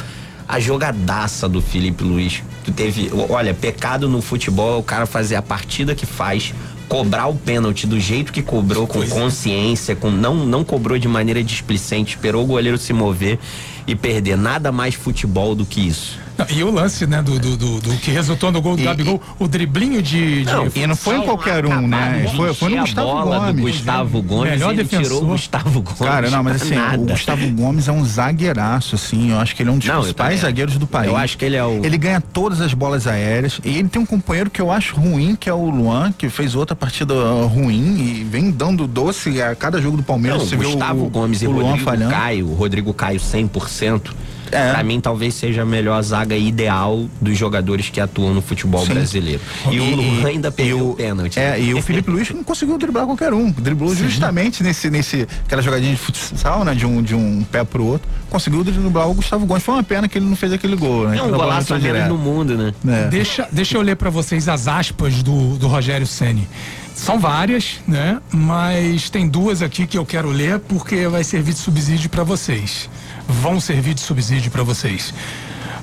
a jogadaça do Felipe Luiz. Tu teve, olha, pecado no futebol é o cara fazer a partida que faz, cobrar o pênalti do jeito que cobrou, com consciência, com não, não cobrou de maneira displicente, esperou o goleiro se mover e perder. Nada mais futebol do que isso. Não, E o lance, né, do, do, do- do que resultou no gol do E- Gabigol, o driblinho de. de Não, E não foi em qualquer um, né? Foi, foi no Gustavo bola do Gomes. Gustavo Gomes, Melhor ele defensor. tirou o Gustavo Gomes. Cara, não, mas assim, nada. o Gustavo Gomes é um zagueiraço, assim. Eu acho que ele é um dos Não, principais zagueiros do país. Eu acho que ele é o- Ele ganha todas as bolas aéreas. E ele tem um companheiro que eu acho ruim, que é o Luan, que fez outra partida ruim e vem dando doce a cada jogo do Palmeiras. Não, Você Gustavo o, Gomes e o Luan Rodrigo falhando. Caio, o Rodrigo Caio 100%. É. Pra mim, talvez seja a melhor zaga ideal dos jogadores que atuam no futebol Sim. brasileiro. E, o Luan ainda perdeu e o pênalti. É, e o Felipe Luiz não conseguiu driblar qualquer um. Driblou justamente nesse, nesse, aquela jogadinha de futsal, né? De um, de um pé pro outro. Conseguiu driblar o Gustavo Gomes. Foi uma pena que ele não fez aquele gol, né? É um golaço menos no mundo, né? É. Deixa, deixa eu ler para vocês as aspas do, do Rogério Ceni. São várias, né? Mas tem duas aqui que eu quero ler porque vai servir de subsídio para vocês. Vão servir de subsídio para vocês.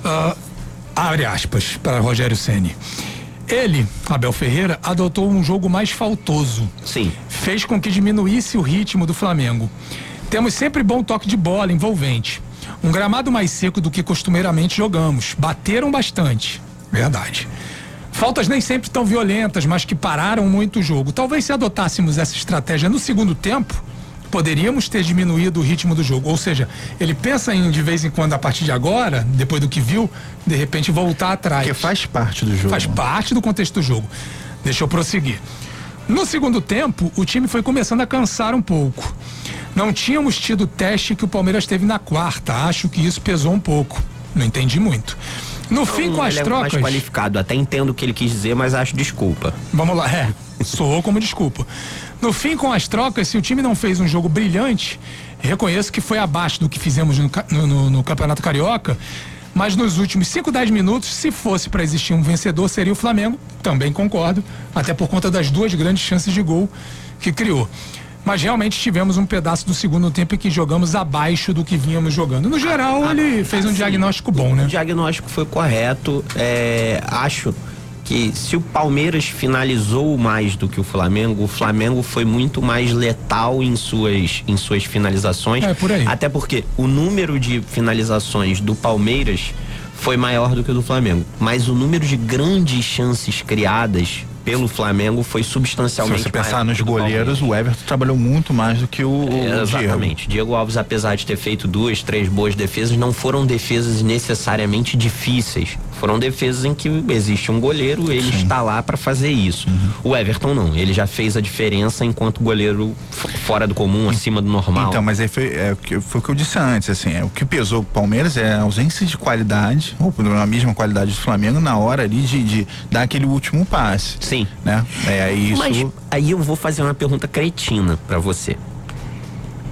Ah, abre aspas para Rogério Ceni. Ele, Abel Ferreira, adotou um jogo mais faltoso. Sim. Fez com que diminuísse o ritmo do Flamengo. Temos sempre bom toque de bola envolvente. Um gramado mais seco do que costumeiramente jogamos. Bateram bastante. Verdade. Faltas nem sempre tão violentas, mas que pararam muito o jogo. Talvez se adotássemos essa estratégia no segundo tempo, poderíamos ter diminuído o ritmo do jogo. Ou seja, ele pensa em de vez em quando, a partir de agora, depois do que viu, de repente voltar atrás. Porque faz parte do jogo. Faz parte do contexto do jogo. Deixa eu prosseguir. No segundo tempo, o time foi começando a cansar um pouco. Não tínhamos tido o teste que o Palmeiras teve na quarta. Acho que isso pesou um pouco. Não entendi muito. No fim, com as ele é mais trocas. qualificado. Até entendo o que ele quis dizer, mas acho desculpa. Vamos lá, é. Soou como desculpa. No fim, com as trocas, se o time não fez um jogo brilhante, reconheço que foi abaixo do que fizemos no- no- no Campeonato Carioca. Mas nos últimos 5, 10 minutos, se fosse para existir um vencedor, seria o Flamengo. Também concordo, até por conta das duas grandes chances de gol que criou. Mas realmente tivemos um pedaço do segundo tempo em que jogamos abaixo do que vínhamos jogando. No geral, ele fez um assim, diagnóstico bom, O né? diagnóstico foi correto. É, acho que se o Palmeiras finalizou mais do que o Flamengo, o Flamengo foi muito mais letal em suas, em suas finalizações. É, por aí. Até porque o número de finalizações do Palmeiras foi maior do que o do Flamengo. Mas o número de grandes chances criadas pelo Flamengo foi Se substancialmente você pensar nos o goleiros, o Everton trabalhou muito mais do que o, o Diego. Exatamente. Diego Alves, apesar de ter feito duas, três boas defesas, não foram defesas necessariamente difíceis. Foram defesas em que existe um goleiro, ele está lá para fazer isso. Uhum. O Everton não, ele já fez a diferença enquanto goleiro fora do comum, acima do normal. Então, mas aí foi, é, o que- foi o que eu disse antes, assim, é, o que pesou pro Palmeiras é a ausência de qualidade, ou na mesma qualidade do Flamengo, na hora ali de, de dar aquele último passe. Sim. Né? É isso. Mas aí eu vou fazer uma pergunta cretina para você.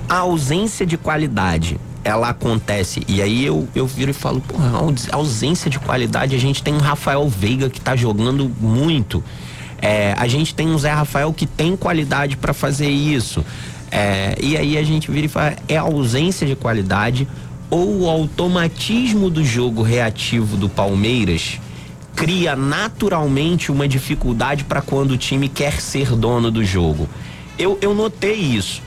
A ausência de qualidade, ela acontece, e aí eu, eu viro e falo, porra, ausência de qualidade, a gente tem um Rafael Veiga que tá jogando muito. É, a gente tem um Zé Rafael que tem qualidade para fazer isso. É, e aí a gente vira e fala, é a ausência de qualidade ou o automatismo do jogo reativo do Palmeiras cria naturalmente uma dificuldade para quando o time quer ser dono do jogo. Eu, eu notei isso.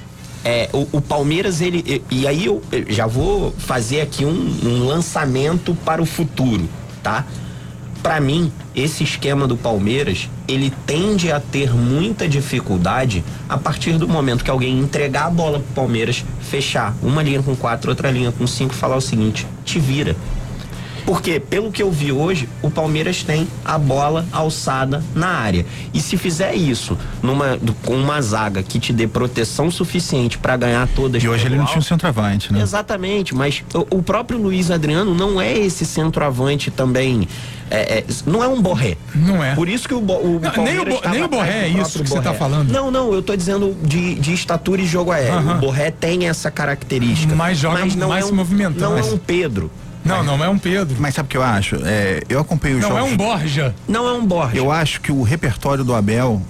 É, o, o, Palmeiras, ele. E, aí eu, eu, já vou fazer aqui um, um lançamento para o futuro, tá? Para mim, esse esquema do Palmeiras, ele tende a ter muita dificuldade a partir do momento que alguém entregar a bola pro Palmeiras, fechar uma linha com quatro, outra linha com cinco, falar o seguinte: te vira. Porque, pelo que eu vi hoje, o Palmeiras tem a bola alçada na área. E se fizer isso numa, com uma zaga que te dê proteção suficiente para ganhar todas. E hoje ele não tinha um centroavante, né? Exatamente, mas o, o próprio Luiz Adriano não é esse centroavante também é, é, não é um borré. Não é. Por isso que o, o não, nem, o bo, nem o borré é isso que você está falando. Não, não, eu estou dizendo de, de estatura e jogo aéreo. Uh -huh. O borré tem essa característica. Mas joga mas não mais é um, movimentado. Não é um Pedro. Não, não é um Pedro. Mas sabe o que eu acho? É, eu acompanhei o Não jogos... é um Borja. Não é um Borja. Eu acho que o repertório do Abel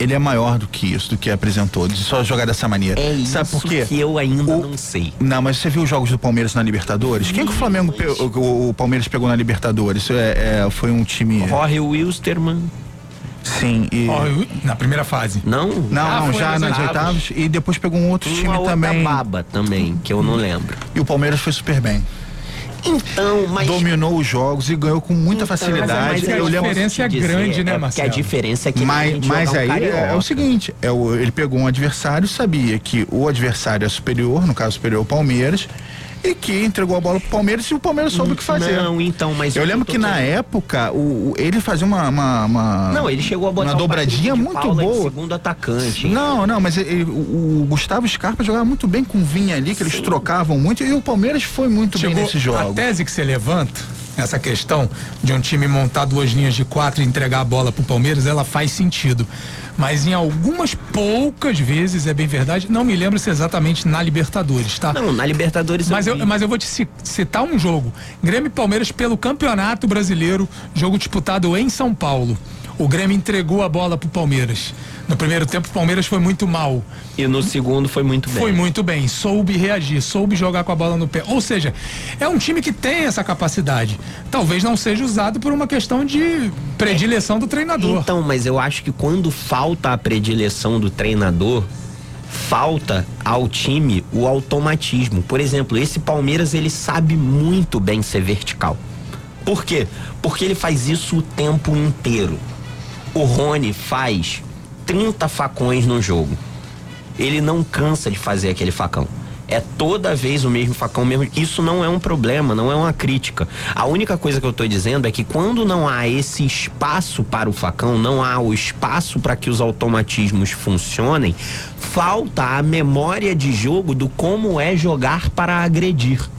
ele é maior do que isso, do que apresentou, de só jogar dessa maneira. É Sabe isso por quê? que eu ainda o... não sei. Não, mas você viu os jogos do Palmeiras na Libertadores? Quem que o Flamengo, pe... o, o, Palmeiras pegou na Libertadores? É, é, foi um time... Jorge Wilstermann. Sim, e... na primeira fase. Não? Não, ah, não já nas oitavas. E depois pegou um outro Uma time também. baba também, que eu não lembro. E o Palmeiras foi super bem. Então, mas. Dominou os jogos e ganhou com muita então, facilidade. Mas, mas a diferença é grande, né, Marcelo? É que a diferença é que Mas, mas aí é, é, o seguinte: é o, ele pegou um adversário, sabia que o adversário é superior, no caso superior o Palmeiras, e que entregou a bola pro Palmeiras e o Palmeiras soube o que fazer. Não, então, mas. Eu lembro que na época o, o, ele fazia uma, uma, uma, Não, ele chegou a botar uma dobradinha muito Paula boa. segundo atacante. Não, não, mas ele, o, o, Gustavo Scarpa jogava muito bem com o Vinha ali, que Sim. eles trocavam muito e o Palmeiras foi muito chegou bem nesse jogo. A tese que você levanta essa questão de um time montar duas linhas de quatro e entregar a bola pro Palmeiras, ela faz sentido. Mas em algumas poucas vezes, é bem verdade, não me lembro se exatamente na Libertadores, tá? Não, na Libertadores mas eu, eu mas eu vou te citar um jogo. Grêmio e Palmeiras pelo Campeonato Brasileiro, jogo disputado em São Paulo. O Grêmio entregou a bola pro Palmeiras. No primeiro tempo, o Palmeiras foi muito mal. E no segundo foi muito bem. Foi muito bem. Soube reagir, soube jogar com a bola no pé. Ou seja, é um time que tem essa capacidade. Talvez não seja usado por uma questão de predileção do treinador. Então, mas eu acho que quando falta a predileção do treinador, falta ao time o automatismo. Por exemplo, esse Palmeiras ele sabe muito bem ser vertical. Por quê? Porque ele faz isso o tempo inteiro. O Rony faz 30 facões no jogo. Ele não cansa de fazer aquele facão. É toda vez o mesmo facão mesmo. Isso não é um problema, não é uma crítica. A única coisa que eu estou dizendo é que quando não há esse espaço para o facão, não há o espaço para que os automatismos funcionem, falta a memória de jogo do como é jogar para agredir.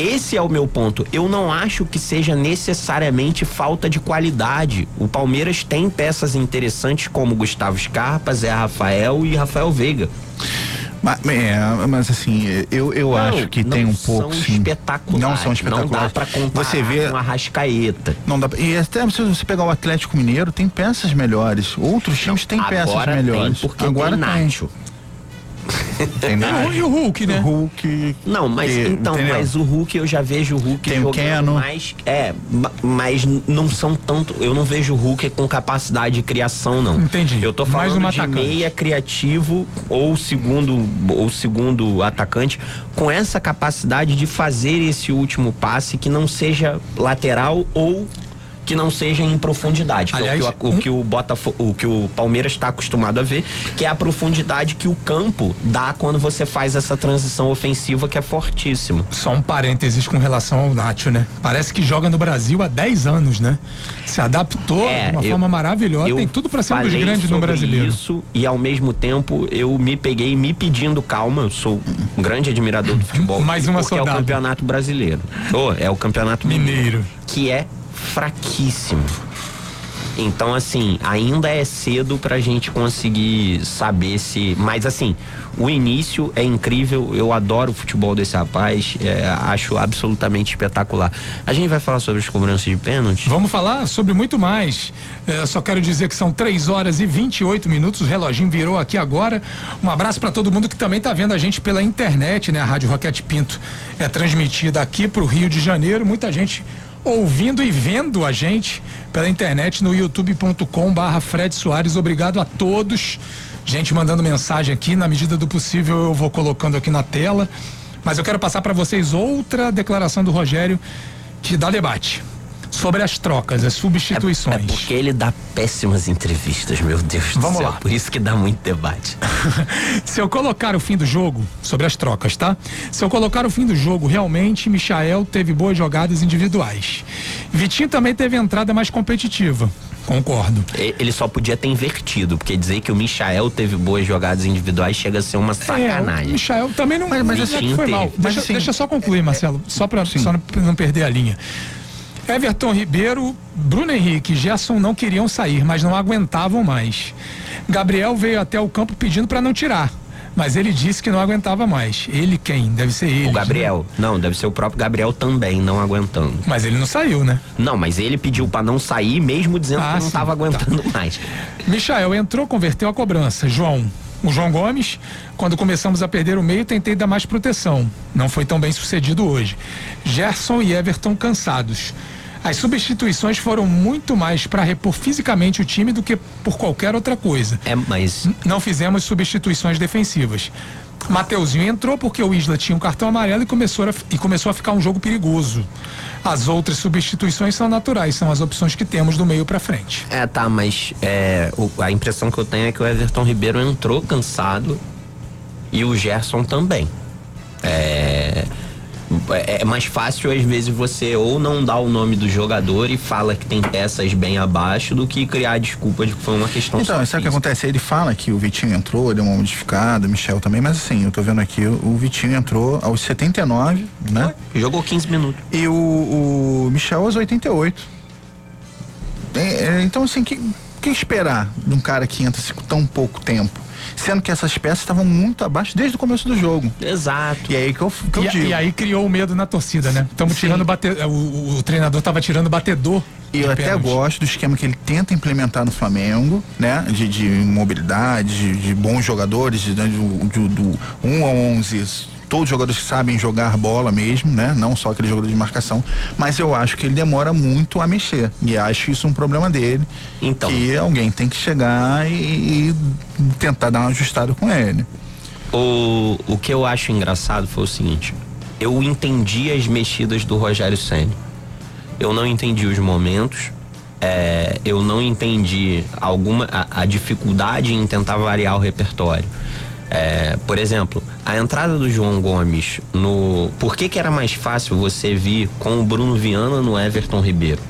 Esse é o meu ponto. Eu não acho que seja necessariamente falta de qualidade. O Palmeiras tem peças interessantes como Gustavo Scarpa, Zé Rafael e Rafael Veiga. Mas, é, mas assim, eu, eu não, acho que tem um pouco. São sim, espetaculares. Não são espetaculares. Não dá pra comparar você vê, com a Rascaeta. Não dá, e até se você pegar o Atlético Mineiro, tem peças melhores. Outros times têm peças melhores. Tem porque Agora tem Nacho. Tem e o Hulk, né? O Hulk. Não, mas que, então, entendeu? mas o Hulk eu já vejo o Hulk Tem jogando mais. É, mas não são tanto. Eu não vejo o Hulk com capacidade de criação, não. Entendi. Eu tô falando mais de atacante. meia criativo ou segundo ou segundo atacante com essa capacidade de fazer esse último passe que não seja lateral ou que não seja em profundidade, Aliás, é o que o, o, que o Botafogo, o que o Palmeiras está acostumado a ver, que é a profundidade que o campo dá quando você faz essa transição ofensiva que é fortíssima. Só um parênteses com relação ao Nacho, né? Parece que joga no Brasil há 10 anos, né? Se adaptou é, de uma eu, forma maravilhosa, tem tudo para ser um dos grandes no brasileiro. Isso e ao mesmo tempo eu me peguei me pedindo calma, eu sou um grande admirador do futebol. Mais uma porque soldado. é o campeonato brasileiro. Oh, é o campeonato mineiro, mineiro que é fraquíssimo. Então, assim, ainda é cedo pra gente conseguir saber se. Mas, assim, o início é incrível. Eu adoro o futebol desse rapaz. É, acho absolutamente espetacular. A gente vai falar sobre as cobranças de pênalti? Vamos falar sobre muito mais. É, só quero dizer que são 3 horas e 28 minutos. O reloginho virou aqui agora. Um abraço para todo mundo que também tá vendo a gente pela internet, né? A Rádio Roquete Pinto é transmitida aqui pro Rio de Janeiro. Muita gente ouvindo e vendo a gente pela internet no youtube.com barra Fred Soares. Obrigado a todos. Gente mandando mensagem aqui, na medida do possível eu vou colocando aqui na tela. Mas eu quero passar para vocês outra declaração do Rogério que dá debate sobre as trocas, as substituições. É, é, porque ele dá péssimas entrevistas, meu Deus Vamos do céu. lá. Por isso que dá muito debate. Se eu colocar o fim do jogo, sobre as trocas, tá? Se eu colocar o fim do jogo, realmente, Michael teve boas jogadas individuais. Vitinho também teve entrada mais competitiva. Concordo. Ele só podia ter invertido, porque dizer que o Michael teve boas jogadas individuais chega a ser uma sacanagem. É, o Michael também não, Mas- mas assim, é que foi teve. mal. Mas Deixa, assim, deixa eu só concluir, Marcelo, só para não perder a linha. Everton Ribeiro, Bruno Henrique e Gerson não queriam sair, mas não aguentavam mais. Gabriel veio até o campo pedindo para não tirar, mas ele disse que não aguentava mais. Ele quem? Deve ser ele. O Gabriel. Não, deve ser o próprio Gabriel também, não aguentando. Mas ele não saiu, né? Não, mas ele pediu pra não sair, mesmo dizendo Ah, que não sim, tava aguentando mais. Michael entrou, converteu a cobrança. João. O João Gomes, quando começamos a perder o meio, tentei dar mais proteção. Não foi tão bem sucedido hoje. Gerson e Everton cansados. As substituições foram muito mais para repor fisicamente o time do que por qualquer outra coisa. É, mas Não fizemos substituições defensivas. Mateuzinho entrou porque o Isla tinha um cartão amarelo e começou, a, e começou a ficar um jogo perigoso. As outras substituições são naturais, são as opções que temos do meio para frente. É, tá, mas é, o- a impressão que eu tenho é que o Everton Ribeiro entrou cansado e o Gerson também. É, é mais fácil, às vezes, você ou não dar o nome do jogador e fala que tem peças bem abaixo do que criar desculpa de que foi uma questão Então, sabe o que acontece? Ele fala que o Vitinho entrou, deu uma modificada, o Michel também, mas assim, eu tô vendo aqui, o Vitinho entrou aos 79, né? Jogou 15 minutos. E o, o Michel aos 88. É, é, então, assim, o que, que esperar de um cara que entra assim, com tão pouco tempo? Sendo que essas peças estavam muito abaixo desde o começo do jogo. Exato. E aí que eu, que eu E, digo. e aí criou o medo na torcida, né? Estamos tirando o, bate, o, o- treinador tava tirando o batedor. E eu até pênalti. gosto do esquema que ele tenta implementar no Flamengo, né? De, de mobilidade, de, de bons jogadores, de, do, do, do 1 a 11, todos os jogadores que sabem jogar bola mesmo, né? Não só aquele jogador de marcação. Mas eu acho que ele demora muito a mexer. E acho isso um problema dele. Então. Que alguém tem que chegar e, e tentar dar uma ajustada com ele. O, o que eu acho engraçado foi o seguinte: eu entendi as mexidas do Rogério Senna. Eu não entendi os momentos. é, eu não entendi alguma a, a dificuldade em tentar variar o repertório. É, por exemplo, a entrada do João Gomes no. Por que, que era mais fácil você vir com o Bruno Viana no Everton Ribeiro?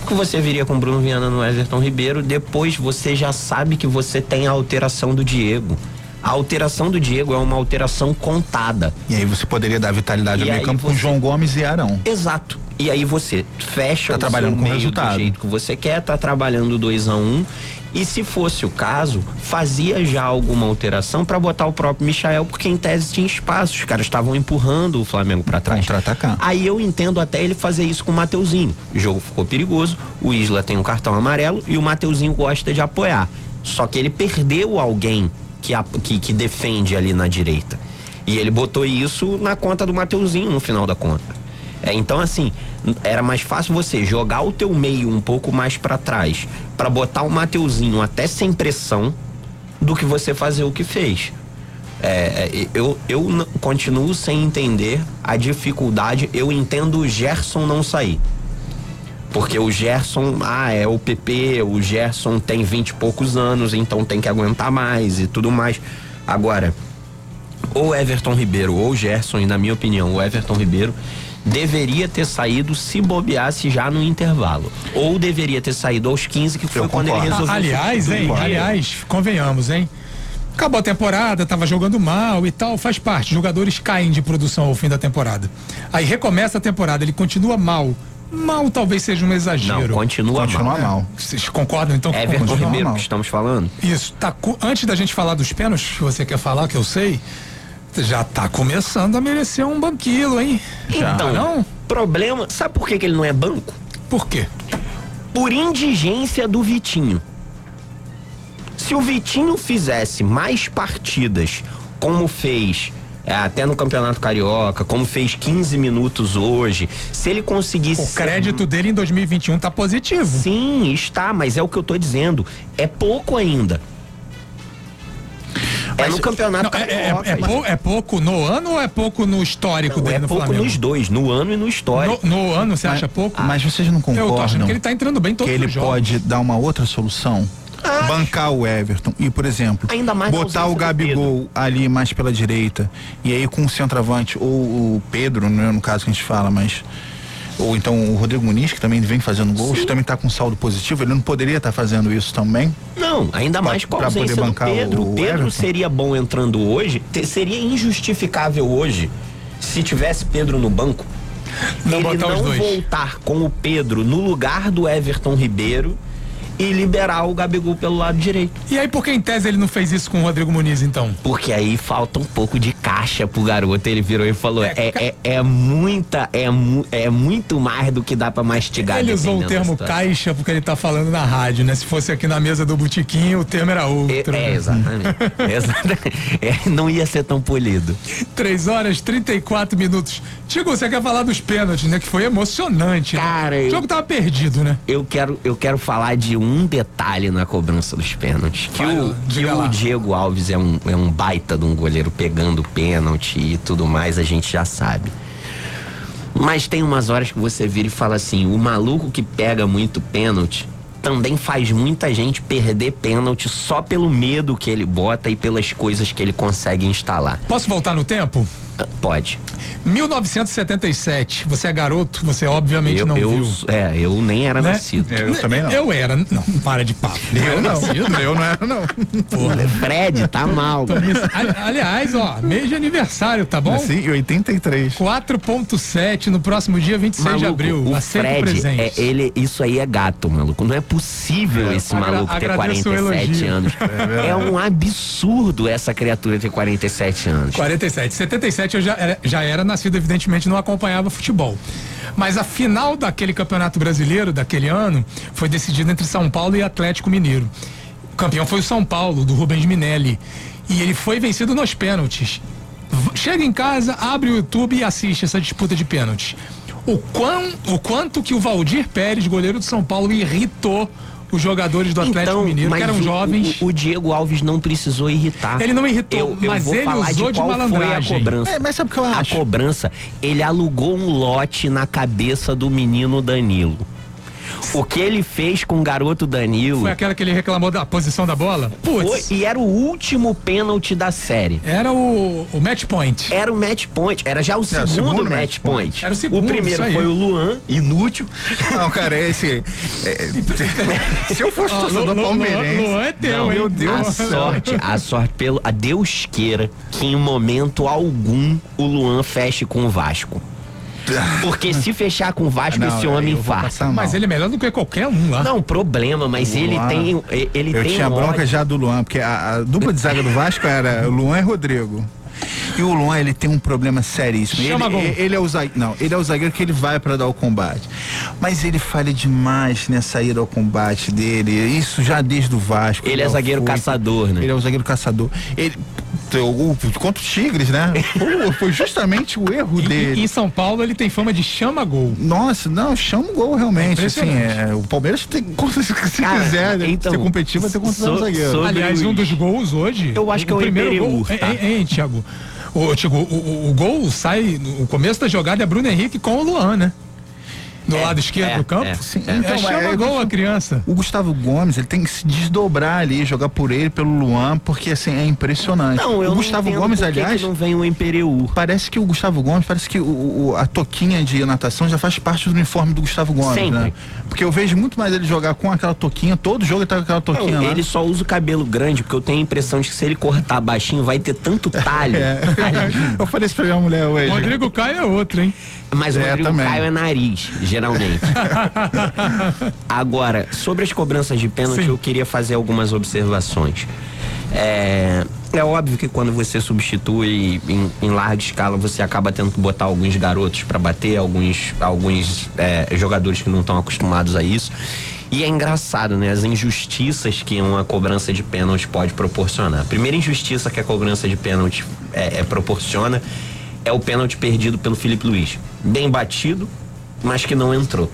Porque você viria com o Bruno Viana no Everton Ribeiro, depois você já sabe que você tem a alteração do Diego. A alteração do Diego é uma alteração contada. E aí você poderia dar vitalidade E ao meio campo com você- João Gomes e Arão. Exato. E aí você fecha Tá o trabalhando com meio resultado. do jeito que você quer, tá trabalhando 2 a 1 um, e se fosse o caso, fazia já alguma alteração para botar o próprio Michael, porque em tese tinha espaço, os caras estavam empurrando o Flamengo para trás. Contra-atacar. Aí eu entendo até ele fazer isso com o Mateuzinho. O jogo ficou perigoso, o Isla tem um cartão amarelo e o Mateuzinho gosta de apoiar. Só que ele perdeu alguém que, a- que, que defende ali na direita. E ele botou isso na conta do Mateuzinho no final da conta. É, então, assim, era mais fácil você jogar o teu meio um pouco mais para trás, para botar o Mateuzinho até sem pressão, do que você fazer o que fez. É, é, eu, eu continuo sem entender a dificuldade. Eu entendo o Gerson não sair. Porque o Gerson, ah, é o PP, o Gerson tem vinte e poucos anos, então tem que aguentar mais e tudo mais. Agora, ou Everton Ribeiro ou Gerson, e na minha opinião, o Everton Ribeiro deveria ter saído se bobeasse já no intervalo. Ou deveria ter saído aos 15, que foi Eu quando ele resolveu. Aliás, hein? Aliás, convenhamos, hein? Acabou a temporada, tava jogando mal e tal, faz parte. Jogadores caem de produção ao fim da temporada. Aí recomeça a temporada, ele continua mal Mal talvez seja um exagero. Não, continua, Continua mal. mal. Vocês concordam então? que Everton continua Ribeiro mal? que estamos falando. Isso, tá, antes da gente falar dos pênaltis, que você quer falar, que eu sei, já tá começando a merecer um banquilo, hein? Já. Então, Não? problema. Sabe por que, que ele não é banco? Por quê? Por indigência do Vitinho. Se o Vitinho fizesse mais partidas como fez é, até no Campeonato Carioca, como fez 15 minutos hoje, se ele conseguisse. O ser crédito dele em 2021 tá positivo. Sim, está, mas é o que eu tô dizendo. É pouco ainda. É no campeonato Não, é, é- é pou- é pouco no ano ou é pouco no histórico Não, dele é no pouco Flamengo? nos dois, no ano e no histórico. No, no ano, você Mas- acha pouco? Mas vocês não eu tô achando concordam que ele tá entrando bem em que todos ele os jogos. pode dar uma outra solução? Bancar o Everton e, por exemplo, Ainda mais na botar o Gabigol ali mais pela direita e aí com o centroavante ou o Pedro, né, no caso que a gente fala, mas ou então o Rodrigo Muniz, que também vem fazendo gols, também tá com saldo positivo, ele não poderia estar fazendo isso também? Não, ainda Pra- mais com a pra poder ausência do bancar Pedro. o O Pedro Everton? seria bom entrando hoje, te- seria injustificável hoje se tivesse Pedro no banco. Não ele botar os não dois. voltar com o Pedro no lugar do Everton Ribeiro e liberar o Gabigol pelo lado direito. E aí, por que em tese ele não fez isso com o Rodrigo Muniz, então? Porque aí falta um pouco de caixa pro garoto. Ele virou e falou: é, é, é muita, é, mu- é muito mais do que dá pra mastigar. Ele usou o termo caixa porque ele tá falando na rádio, né? Se fosse aqui na mesa do botiquinho, o termo era outro. É, é, né? exatamente. exatamente. É, não ia ser tão polido. 3 horas 34 minutos. Tigo, você quer falar dos pênaltis, né? Que foi emocionante. né? Cara, O eu- jogo tava perdido, né? Eu quero, eu quero falar de um detalhe na cobrança dos pênaltis. Que, o, que o. Diego Alves é um, é um baita de um goleiro pegando pênalti e tudo mais, a gente já sabe. Mas tem umas horas que você vira e fala assim: o maluco que pega muito pênalti também faz muita gente perder pênalti só pelo medo que ele bota e pelas coisas que ele consegue instalar. Posso voltar no tempo? Pode. 1977. Você é garoto, você obviamente Eu, não eu, viu. é, eu nem era né? nascido. Eu também não. Eu era. Não, para de papo. Eu não, nascido? eu não era não. Porra. Fred, tá mal. Ali- Aliás, ó, mês de aniversário, tá bom? Em 83. 4.7 no próximo dia 26 de Maluco, abril. o Fred, presente. é, ele, isso aí é gato, maluco. Não é possível esse Agra- maluco ter agradeço o 47 elogio. anos. É, um absurdo essa criatura ter 47 anos. 47. 77 eu já era, já era nascido, evidentemente não acompanhava futebol. Mas a final daquele campeonato brasileiro daquele ano foi decidida entre São Paulo e Atlético Mineiro. O campeão foi o São Paulo, do Rubens Minelli. E ele foi vencido nos pênaltis. Chega em casa, abre o YouTube e assiste essa disputa de pênaltis. O, quão, o quanto que o Valdir Pérez, goleiro do São Paulo, irritou os jogadores do Atlético Então, Mineiro, que mas eram o, jovens. O, o Diego Alves não precisou irritar. Ele não irritou, eu, eu mas vou ele falar usou de qual foi a malandragem. cobrança. É, mas sabe o que eu acho? A cobrança, ele alugou um lote na cabeça do menino Danilo. O que ele fez com o garoto Danilo Foi aquela que ele reclamou da posição da bola? foi, Putz, e era o último pênalti da série. era o, o match point. Era o match point, era já o segundo, segundo match match point. Era o segundo, primeiro isso aí. foi o Luan, inútil. Não, cara, esse. é, se eu fosse torcedor Lu- Lu- palmeirense. Luan é teu, Não, hein? meu Deus a do sorte, a sorte pelo a Deus queira que em momento algum o Luan feche com o Vasco. Porque se fechar com o Vasco, Não, esse homem infarta. Mas ele é melhor do que qualquer um lá. Não, problema, mas ele Luan. tem. Ele Eu tem tinha um bronca ódio. já do Luan, porque a, a dupla de zaga do Vasco era Luan e Rodrigo. E o Luan, ele tem um problema seríssimo. Chama ele, ele é o zagueiro, não, ele é o zagueiro que ele vai pra dar o combate. Mas ele falha demais nessa ida ao combate dele. Isso já desde o Vasco. Ele é zagueiro foi. caçador, né? Ele é o zagueiro caçador. Ele o, contra os Tigres, né? Pô, foi justamente o erro E- dele. E, em São Paulo ele tem fama de chama gol. Nossa, não, chama o gol realmente. Assim, Impressionante. é, o Palmeiras tem, se Cara, quiser né, então, ser competitivo, vai ter contra so- o zagueiro. Aliás, o- um dos gols hoje. Eu acho que é o primeiro gol. tá? Hein, hein, Thiago? O, Thiago, o, o- o gol sai. O começo da jogada é Bruno Henrique com o Luan, né? Do É, lado esquerdo é, do campo. é, Sim, É, então, chama é, gol a criança. O Gustavo Gomes, ele tem que se desdobrar ali, jogar por ele, pelo Luan, porque assim, é impressionante. Não, eu o Gustavo não Gomes, aliás, que não vem o Imperiur. parece que o Gustavo Gomes, parece que o, o- a toquinha de natação já faz parte do uniforme do Gustavo Gomes, Sempre. né? Porque eu vejo muito mais ele jogar com aquela toquinha, todo jogo ele tá com aquela toquinha Não, lá. ele só usa o cabelo grande, porque eu tenho a impressão de que se ele cortar baixinho, vai ter tanto talho. É. eu falei isso pra minha mulher hoje. Rodrigo Caio é outro, hein? Mas o É, Rodrigo também. Caio é nariz. Geralmente. Agora, sobre as cobranças de pênalti, Sim. eu queria fazer algumas observações. É, é óbvio que quando você substitui em, em larga escala, você acaba tendo que botar alguns garotos para bater, alguns, alguns é, jogadores que não estão acostumados a isso. E é engraçado, né? As injustiças que uma cobrança de pênalti pode proporcionar. A primeira injustiça que a cobrança de pênalti é, é, proporciona é o pênalti perdido pelo Felipe Luiz. Bem batido, mas que não entrou.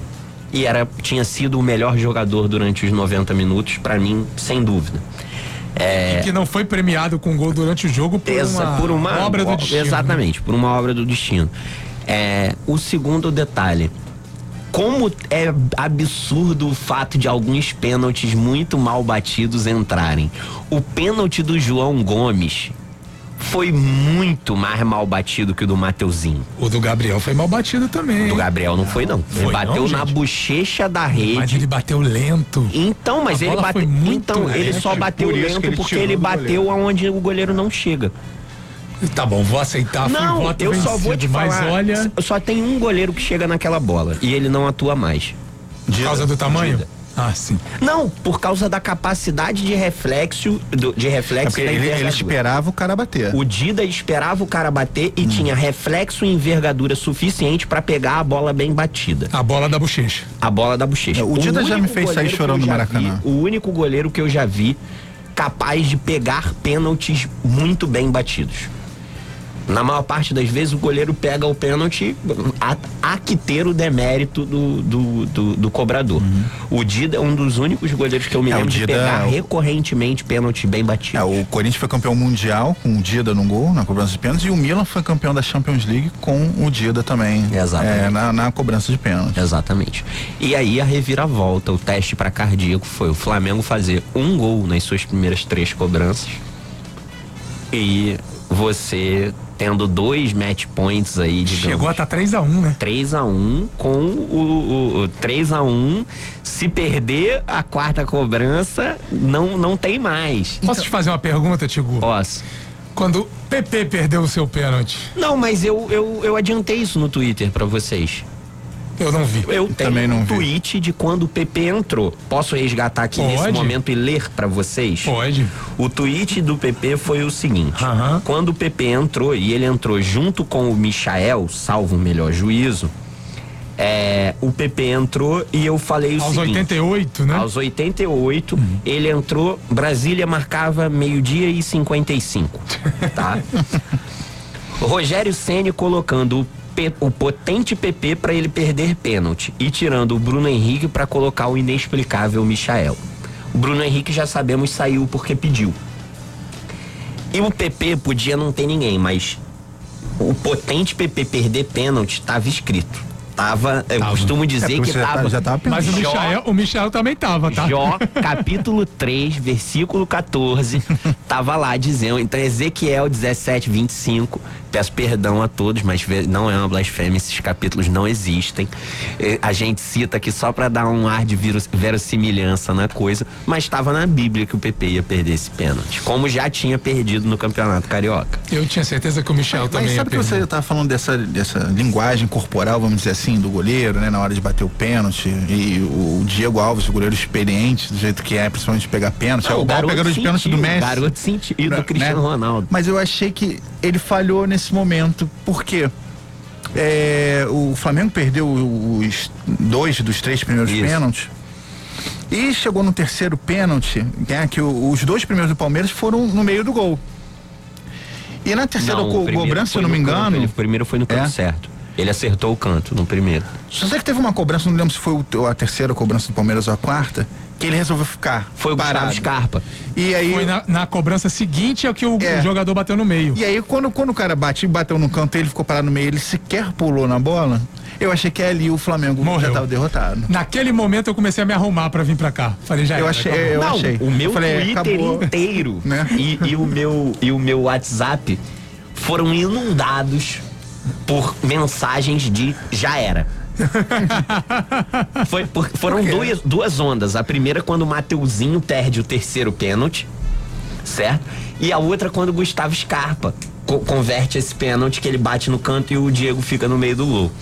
E era, tinha sido o melhor jogador durante os 90 minutos, para mim, sem dúvida. É, Que não foi premiado com gol durante o jogo por, Exa- uma, por uma obra do destino. né? Exatamente, por uma obra do destino. É, o segundo detalhe. Como é absurdo o fato de alguns pênaltis muito mal batidos entrarem. O pênalti do João Gomes foi muito mais mal batido que o do Mateuzinho. O do Gabriel foi mal batido também. O do Gabriel não foi, não. Ele Foi bateu não, na gente? bochecha da rede. Mas ele bateu lento. Então, mas ele bateu. Então, ele só bateu lento ele porque ele bateu aonde o goleiro não chega. Tá bom, vou aceitar. Foi um Não, voto eu vencido, só vou te mas falar. olha, Só tem um goleiro que chega naquela bola e ele não atua mais. por causa do tamanho. Ah, sim. Não, por causa da capacidade de reflexo, do- de É reflexo da ele, ele esperava o cara bater. O Dida esperava o cara bater Hum. e tinha reflexo e envergadura suficiente pra pegar a bola bem batida. A bola da bochecha. A bola da bochecha. É, o Dida já me fez sair chorando no Maracanã. vi- o único goleiro que eu já vi capaz de pegar pênaltis muito bem batidos. Na maior parte das vezes o goleiro pega o pênalti, há, há que ter o demérito do, do, do, do cobrador. O Dida é um dos únicos goleiros que eu me Uhum. É, lembro de Dida pegar é o- recorrentemente pênalti bem batido. É, o Corinthians foi campeão mundial com o Dida no gol, na cobrança de pênaltis, e o Milan foi campeão da Champions League com o Dida também. Exatamente. é, na, na cobrança de pênaltis. Exatamente. E aí a reviravolta, o teste para cardíaco foi o Flamengo fazer um gol nas suas primeiras três cobranças e você tendo dois match points aí, digamos. Chegou a estar 3x1, né? 3 a 1 com o, o, o 3 a 1 se perder a quarta cobrança não não tem mais. Posso te fazer uma pergunta, Tigu? Posso. Quando o PP perdeu o seu pênalti, Não, mas eu, eu, eu adiantei isso no Twitter para vocês. Eu não vi. Eu tenho Também não um vi. tweet de quando o PP entrou. Posso resgatar aqui nesse Pode. momento e ler pra vocês? Pode. O tweet do PP foi o seguinte: Aham. quando o PP entrou e ele entrou junto com o Michael, salvo o melhor juízo, é, o PP entrou e eu falei o Aos seguinte. 88, né? Aos 88, ele entrou, Brasília marcava meio-dia e 55, tá? Rogério Ceni colocando o, o potente PP para ele perder pênalti e tirando o Bruno Henrique para colocar o inexplicável Michael. O Bruno Henrique já sabemos saiu porque pediu. E o PP podia não ter ninguém, mas o potente PP perder pênalti estava escrito. Tava, eu Tava. costumo dizer É, que já tava. tá- já tava Mas o Michael, o Michael também tava, tá? Jó, capítulo 3, versículo 14, tava lá dizendo, então Ezequiel 17, 25, peço perdão a todos, mas não é uma blasfêmia, esses capítulos não existem. A gente cita aqui só pra dar um ar de verossimilhança na coisa, mas estava na Bíblia que o PP ia perder esse pênalti, como já tinha perdido no Campeonato Carioca. Eu tinha certeza que o Michel também Mas sabe que perder. você estava falando dessa, dessa linguagem corporal, vamos dizer assim, do goleiro, né? Na hora de bater o pênalti. E o Diego Alves, o goleiro experiente, do jeito que é, principalmente de pegar pênalti. é o igual pegador de pênalti do sentiu, Messi. Garoto sentiu, e do né? Cristiano Ronaldo. Mas eu achei que ele falhou nesse momento. Por quê? É, o Flamengo perdeu os dois dos três primeiros Isso. pênaltis. E chegou no terceiro pênalti, né, que o- os dois primeiros do Palmeiras foram no meio do gol. E na terceira Não, co- cobrança, se eu não me no canto, engano. ele- o primeiro foi no canto É? certo. Ele acertou o canto no primeiro. Só sei que teve uma cobrança, não lembro se foi o- a terceira cobrança do Palmeiras ou a quarta, que ele resolveu ficar. Foi o parado. Gustavo Scarpa. E aí. Foi na, na cobrança seguinte é que o, É. o jogador bateu no meio. E aí, quando, quando o cara bate, bateu no canto, ele ficou parado no meio, ele sequer pulou na bola. Eu achei que ali o Flamengo Morreu. já estava derrotado. Naquele momento eu comecei a me arrumar pra vir pra cá. Falei, já Eu era, achei- eu não, achei. o meu Eu falei, Twitter acabou. inteiro Né? e, e o meu, e o meu WhatsApp foram inundados por mensagens de já era. Foi por- foram duas, duas ondas. A primeira quando o Mateuzinho perde o terceiro pênalti, certo? E a outra quando o Gustavo Scarpa co- converte esse pênalti que ele bate no canto e o Diego fica no meio do gol.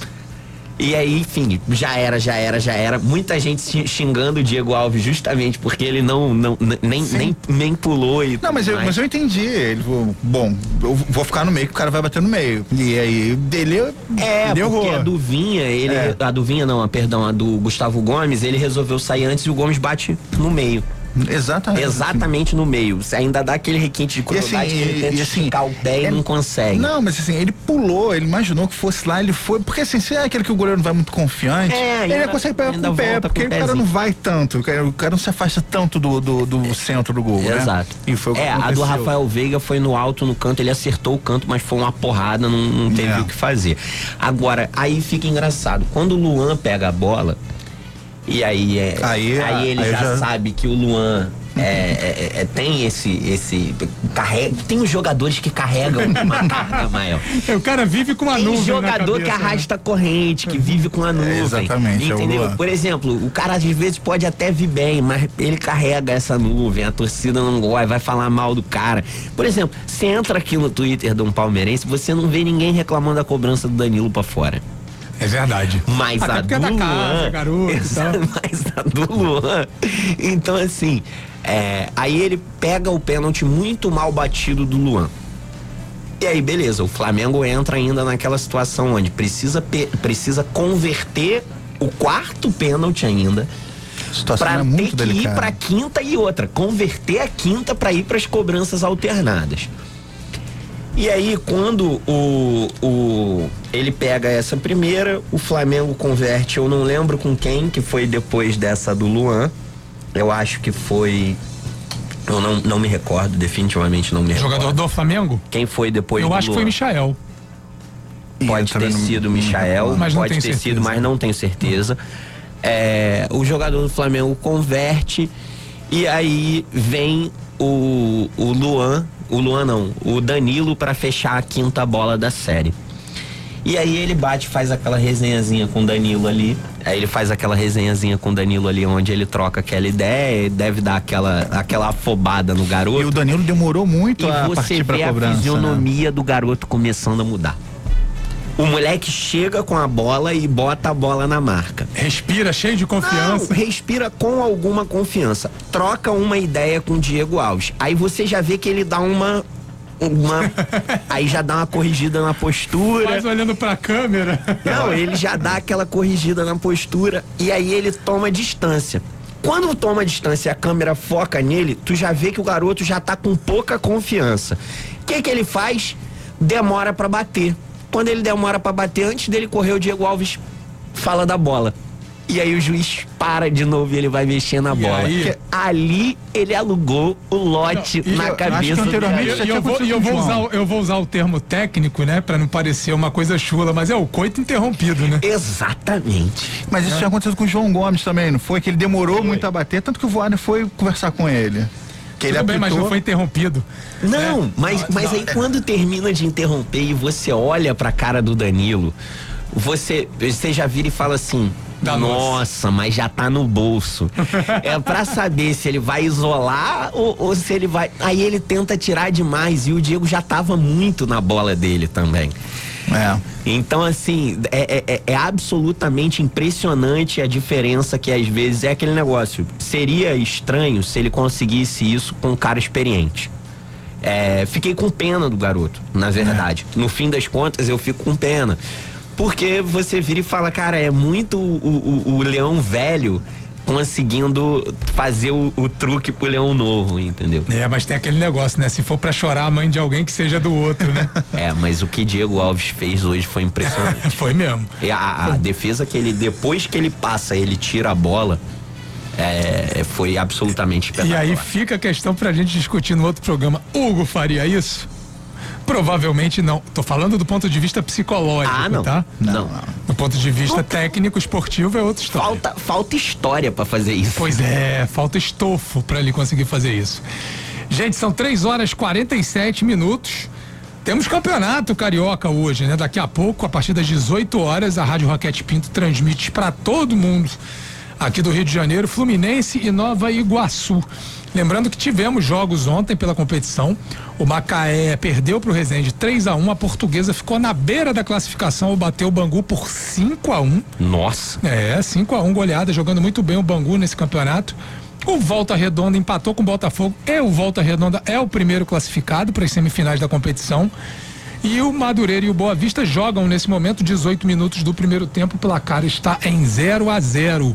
E aí, enfim, já era, já era, já era. Muita gente xingando o Diego Alves justamente porque ele não, não nem, nem, nem pulou e. Não, mas eu, mas eu entendi. Ele, bom, eu vou ficar no meio que o cara vai bater no meio. E aí, dele É, deu porque a Duvinha, ele. É. A Duvinha não, a, perdão, a do Gustavo Gomes, ele resolveu sair antes e o Gomes bate no meio. Exatamente. Exatamente no meio. Você ainda dá aquele requinte de crueldade assim, que ele tenta e, assim, o pé e não consegue. Não, mas assim, ele pulou, ele imaginou que fosse lá, ele foi. Porque assim, se é aquele que o goleiro não vai muito confiante, é, ainda, ele consegue pegar com o pé, porque o cara não vai tanto, o cara, o cara não se afasta tanto do, do, do é, centro do gol. Né? Exato. E foi o que é, aconteceu. a do Rafael Veiga foi no alto, no canto, ele acertou o canto, mas foi uma porrada, não, não teve é. o que fazer. Agora, aí fica engraçado. Quando o Luan pega a bola, e aí, é, aí, aí ele aí já, já, sabe que o Luan é, é, é, tem esse, esse carrega, tem os jogadores que carregam uma carga maior. O cara vive com a nuvem. Tem jogador que né? arrasta né? corrente, que vive com a nuvem. exatamente. Entendeu? Por exemplo, o cara às vezes pode até vir bem, mas ele carrega essa nuvem, a torcida não gosta, vai falar mal do cara. Por exemplo, você entra aqui no Twitter de um palmeirense, você não vê ninguém reclamando da cobrança do Danilo para fora. É verdade. Mas Até a do é Luan. Casa, garoto, essa, mas a do Luan. Então, assim, é, aí ele pega o pênalti muito mal batido do Luan. E aí, beleza, o Flamengo entra ainda naquela situação onde precisa, precisa converter o quarto pênalti ainda. Situação pra é muito ter que delicada. ir pra quinta e outra. Converter a quinta para ir para as cobranças alternadas. E aí, quando o, o ele pega essa primeira, o Flamengo converte, eu não lembro com quem, que foi depois dessa do Luan. Eu acho que foi. Eu não, não me recordo, definitivamente não me recordo. Jogador do Flamengo? Quem foi depois eu do acho Luan? que foi Michael. Pode ter sido Michael, mas pode ter certeza. sido, mas não tenho certeza. É, o jogador do Flamengo converte e aí vem o, o Luan o Luan não, o Danilo para fechar a quinta bola da série. E aí ele bate, faz aquela resenhazinha com o Danilo ali. Aí ele faz aquela resenhazinha com o Danilo ali, onde ele troca aquela ideia, deve dar aquela, aquela afobada no garoto. E o Danilo demorou muito e a partir pra cobrança. a né? fisionomia né? do garoto começando a mudar. O moleque chega com a bola e bota a bola na marca. Respira cheio de confiança. Não, respira com alguma confiança. Troca uma ideia com o Diego Alves. Aí você já vê que ele dá uma uma aí já dá uma corrigida na postura. Mas olhando pra câmera. Não, ele já dá aquela corrigida na postura e aí ele toma distância. Quando toma distância e a câmera foca nele, tu já vê que o garoto já tá com pouca confiança. O que que ele faz? Demora para bater. Quando ele demora para bater, antes dele correr, o Diego Alves fala da bola. E aí o juiz para de novo e ele vai mexer na bola. Ali ele alugou o lote não, na eu, cabeça do E eu, vou, eu, vou usar, eu vou usar o termo técnico, né? Pra não parecer uma coisa chula, mas é o coito interrompido, né? Exatamente. Mas isso é. já aconteceu com o João Gomes também, não foi? Que ele demorou foi. muito a bater, tanto que o Voaden foi conversar com ele. Que ele bem, mas não foi interrompido. Não, né? mas, mas aí quando termina de interromper e você olha pra cara do Danilo, você, você já vira e fala assim. Da Nossa, mas já tá no bolso. é para saber se ele vai isolar ou, ou, se ele vai. Aí ele tenta tirar demais e o Diego já tava muito na bola dele também. É. Então, assim, é, é, é, é, absolutamente impressionante a diferença que às vezes é aquele negócio. Seria estranho se ele conseguisse isso com um cara experiente. É, fiquei com pena do garoto, na verdade. É. No fim das contas, eu fico com pena. Porque você vira e fala, cara, é muito o, o, o leão velho conseguindo fazer o, o, truque pro leão novo, entendeu? É, mas tem aquele negócio, né? Se for para chorar a mãe de alguém, que seja do outro, né? é, mas o que Diego Alves fez hoje foi impressionante. foi mesmo. E a, a defesa que ele, depois que ele passa, ele tira a bola. É, foi absolutamente espetacular. E aí fica a questão pra gente discutir no outro programa. Hugo faria isso? Provavelmente não. Tô falando do ponto de vista psicológico, ah, não. tá? Não. Do ponto de vista falta, técnico, esportivo é outra história. Falta, falta história para fazer isso. Pois é, falta estofo para ele conseguir fazer isso. Gente, são 3 horas 47 minutos. Temos campeonato carioca hoje, né? Daqui a pouco, a partir das 18 horas, a Rádio Roquete Pinto transmite para todo mundo aqui do Rio de Janeiro, Fluminense e Nova Iguaçu. Lembrando que tivemos jogos ontem pela competição. O Macaé perdeu para o Resende 3 a 1 A portuguesa ficou na beira da classificação, bateu o Bangu por 5 a 1 Nossa. É, 5 a 1 goleada, jogando muito bem o Bangu nesse campeonato. O Volta Redonda empatou com o Botafogo. É o Volta Redonda é o primeiro classificado para as semifinais da competição. E o Madureira e o Boa Vista jogam nesse momento 18 minutos do primeiro tempo. O placar está em 0 a 0.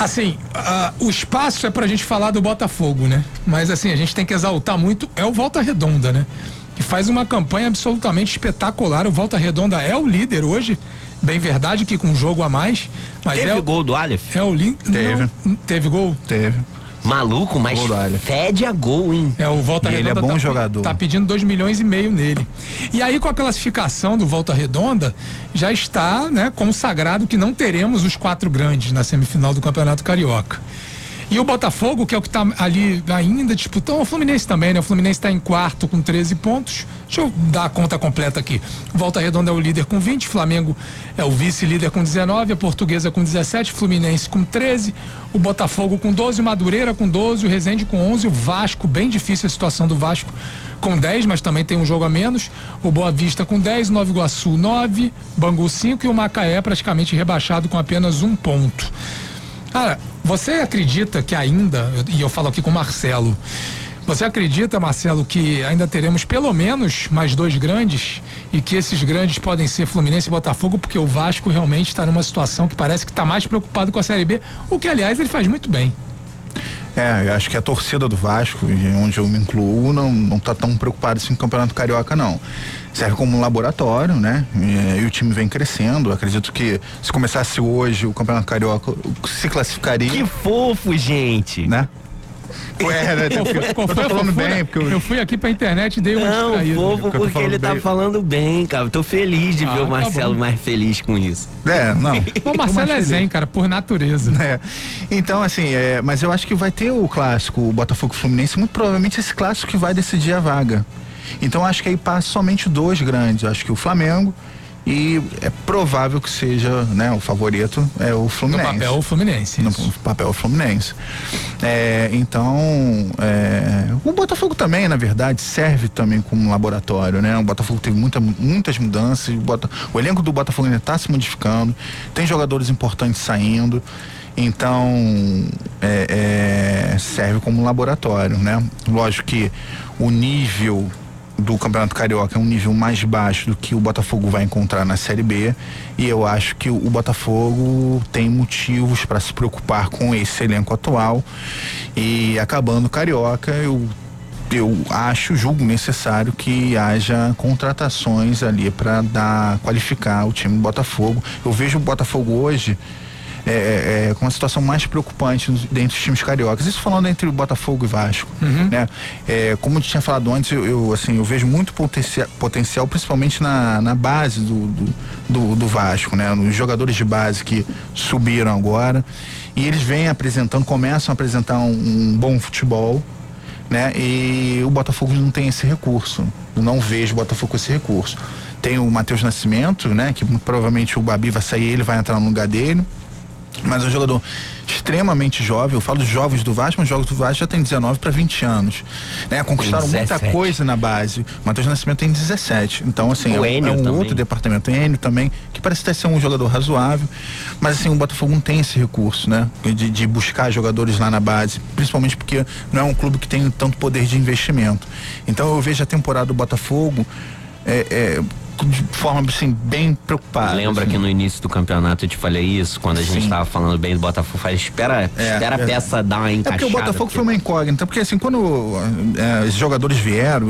Assim, uh, o espaço é para a gente falar do Botafogo, né? Mas assim, a gente tem que exaltar muito é o Volta Redonda, né? Que faz uma campanha absolutamente espetacular. O Volta Redonda é o líder hoje. Bem verdade que com um jogo a mais. Mas Teve é o gol do Aleph? É o link. Teve. Não, teve gol? Teve. Maluco, mas Gol fede a gol, hein? É, o Volta E ele Redonda é bom tá, jogador. tá pedindo 2 milhões e meio nele. E aí, com a classificação do Volta Redonda, já está né, consagrado que não teremos os quatro grandes na semifinal do Campeonato Carioca. E o Botafogo, que é o que está ali ainda disputando, o Fluminense também, né? O Fluminense está em quarto com 13 pontos. Deixa eu dar a conta completa aqui. Volta Redonda é o líder com 20, Flamengo é o vice-líder com 19, a Portuguesa com 17, Fluminense com 13, o Botafogo com 12, o Madureira com 12, o Resende com 11, o Vasco, bem difícil a situação do Vasco com 10, mas também tem um jogo a menos. O Boa Vista com 10, Nova Iguaçu 9, Bangu 5 e o Macaé praticamente rebaixado com apenas um ponto. Cara, você acredita que ainda, e eu falo aqui com o Marcelo, você acredita, Marcelo, que ainda teremos pelo menos mais dois grandes e que esses grandes podem ser Fluminense e Botafogo, porque o Vasco realmente está numa situação que parece que está mais preocupado com a Série B, o que, aliás, ele faz muito bem. É, eu acho que a torcida do Vasco, onde eu me incluo, não, não tá tão preocupada assim com o Campeonato Carioca, não. Serve como um laboratório, né? E, e, o time vem crescendo. Acredito que se começasse hoje o Campeonato Carioca se classificaria. Que fofo, gente. Né? Ué, né? Qual foi eu tô falando bem, porque eu, eu fui aqui pra internet e dei uma Não, fofo Porque eu porque ele tá bem. falando bem, cara. Eu Tô feliz de Ah, ver o tá Marcelo bom. mais feliz com isso. É, não. O Marcelo é zen, cara, por natureza. É. Então, assim, é, mas eu acho que vai ter o clássico, o Botafogo e Fluminense, muito provavelmente esse clássico que vai decidir a vaga. Então acho que aí passa somente dois grandes. Acho que o Flamengo e é provável que seja, né, o favorito é o No Fluminense. papel, o Fluminense. No isso. papel Fluminense. É, então, é, o Botafogo também, na verdade, serve também como laboratório, né? O Botafogo teve muita, muitas mudanças, o, Bota- o elenco do Botafogo ainda está se modificando, tem jogadores importantes saindo, então é, é, serve como laboratório, né? Lógico que o nível do Campeonato Carioca é um nível mais baixo do que o Botafogo vai encontrar na Série B e eu acho que o Botafogo tem motivos para se preocupar com esse elenco atual e acabando o Carioca eu eu acho, julgo necessário que haja contratações ali para dar qualificar o time do Botafogo. Eu vejo o Botafogo hoje é, é, é, com uma situação mais preocupante dentro dos times cariocas. Isso falando entre o Botafogo e Vasco, né? É, como eu tinha falado antes, eu, eu, assim, eu vejo muito potencia- potencial, principalmente na, na base do, do, do- do Vasco, né? Nos jogadores de base que subiram agora e eles vêm apresentando, começam a apresentar um, um bom futebol, né? E o Botafogo não tem esse recurso. Eu não vejo o Botafogo com esse recurso. Tem o Matheus Nascimento, né? Que provavelmente o Babi vai sair, ele vai entrar no lugar dele. Mas é um jogador extremamente jovem. Eu falo dos jovens do Vasco, mas os jogos do Vasco já tem 19 para 20 anos. Né? Conquistaram muita 17. coisa na base. O Matheus Nascimento tem 17. Então, assim, O é, um- é um também. outro departamento. O Enio também, que parece até ser um jogador razoável. Mas, assim, o Botafogo não tem esse recurso, né? De, de buscar jogadores lá na base. Principalmente porque não é um clube que tem tanto poder de investimento. Então, eu vejo a temporada do Botafogo. É, é, de forma assim, bem preocupada. Lembra assim. que no início do campeonato eu te falei isso, quando a gente Sim. tava falando bem do Botafogo, falei, espera, É, espera a é. peça dar uma É encaixada. porque o Botafogo foi uma incógnita, porque assim, quando é, os jogadores vieram,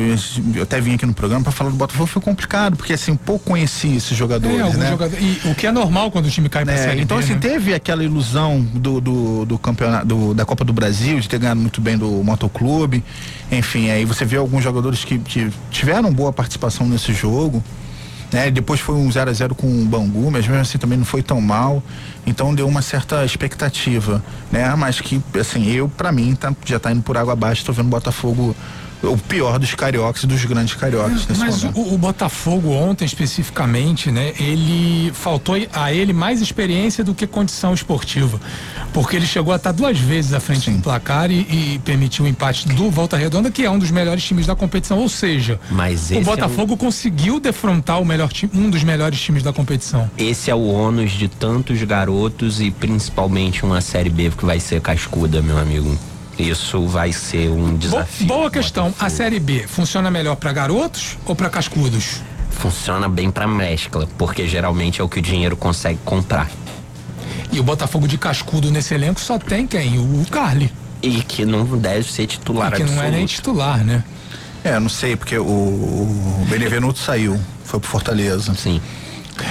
eu até vim aqui no programa para falar do Botafogo, foi complicado, porque assim, pouco conheci esses jogadores, É, né? jogadores- e o que é normal quando o time cai pra É, Série então B, assim, né? teve aquela ilusão do, do, do campeonato do- da Copa do Brasil, de ter ganhado muito bem do Motoclube. Enfim, aí você vê alguns jogadores que, que tiveram boa participação nesse jogo. Né? Depois foi um 0 a 0 com o Bangu, mas mesmo assim também não foi tão mal. Então deu uma certa expectativa, né? Mas que, assim, eu, pra mim, tá, já tá indo por água abaixo, tô vendo Botafogo o pior dos cariocas e dos grandes cariocas Mas momento. o, o Botafogo ontem especificamente, né? Ele faltou a ele mais experiência do que condição esportiva, porque ele chegou a estar duas vezes à frente Sim. do placar e, e permitiu o empate do Volta Redonda, que é um dos melhores times da competição. Ou seja, Mas o é Botafogo conseguiu defrontar o melhor time, um dos melhores times da competição. Esse é o ônus de tantos garotos e principalmente uma Série B que vai ser cascuda, meu amigo. Isso vai ser um Bo- desafio. boa questão. A. Série B funciona melhor para garotos ou para cascudos? Funciona bem pra mescla, porque geralmente é o que o dinheiro consegue comprar. E o Botafogo de cascudo nesse elenco só tem quem? O Carly, E que não deve ser titular que não é nem absoluto. titular, né? É, eu não sei, porque o, o Benevenuto saiu, foi pro Fortaleza. Sim.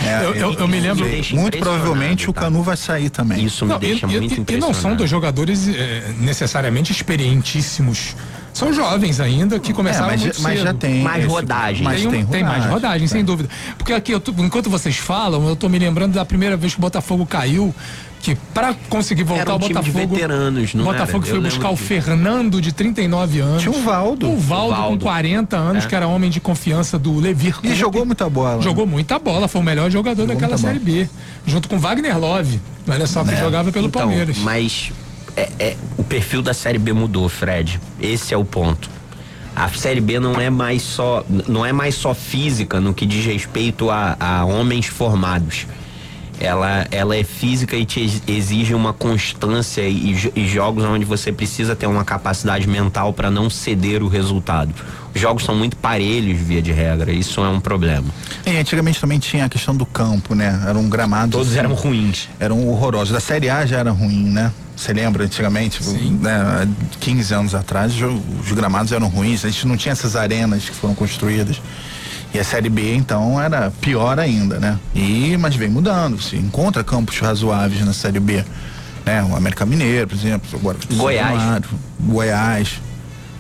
É, Eu- eu- eu me lembro- Me Muito provavelmente o tá? Canu vai sair também. Isso me Não, deixa e, muito e- e impressionado. não são dois jogadores eh, necessariamente experientíssimos. São jovens ainda que começaram É, mas, muito mas cedo. já tem. Mais esse- rodagem. Mas tem, tem, um- tem mais rodagem, sem É. dúvida. Porque aqui, eu tô- enquanto vocês falam, eu tô me lembrando da primeira vez que o Botafogo caiu, que para conseguir voltar Era um o time de Botafogo. veteranos, não O Botafogo era? Eu foi buscar lembro o disso. Fernando de 39 anos. Tinha o Valdo. O Valdo, com Valdo. 40 anos, É. que era homem de confiança do Levir. E jogou muita bola. Jogou muita bola, foi o melhor jogador Jogou daquela Série B. Junto com Wagner Love. Olha só que É. jogava pelo então, Palmeiras. Mas é- é- o perfil da Série B mudou, Fred. Esse é o ponto. A Série B não é mais só, não é mais só física no que diz respeito a, a homens formados. Ela, ela é física e te ex- exige uma constância e, e jogos onde você precisa ter uma capacidade mental para não ceder o resultado. Os jogos são muito parelhos, via de regra. Isso é um problema. E antigamente também tinha a questão do campo, né? Era um gramado. Todos eram ruins. Eram horrorosos. Da Série A já era ruim, né? Você lembra antigamente? Né? 15 anos atrás, os gramados eram ruins. A gente não tinha essas arenas que foram construídas. E a Série B, então, era pior ainda, né? E, mas vem mudando. Se encontra campos razoáveis na Série B. Né? O América Mineiro, por exemplo. Agora, Goiás. Goiás.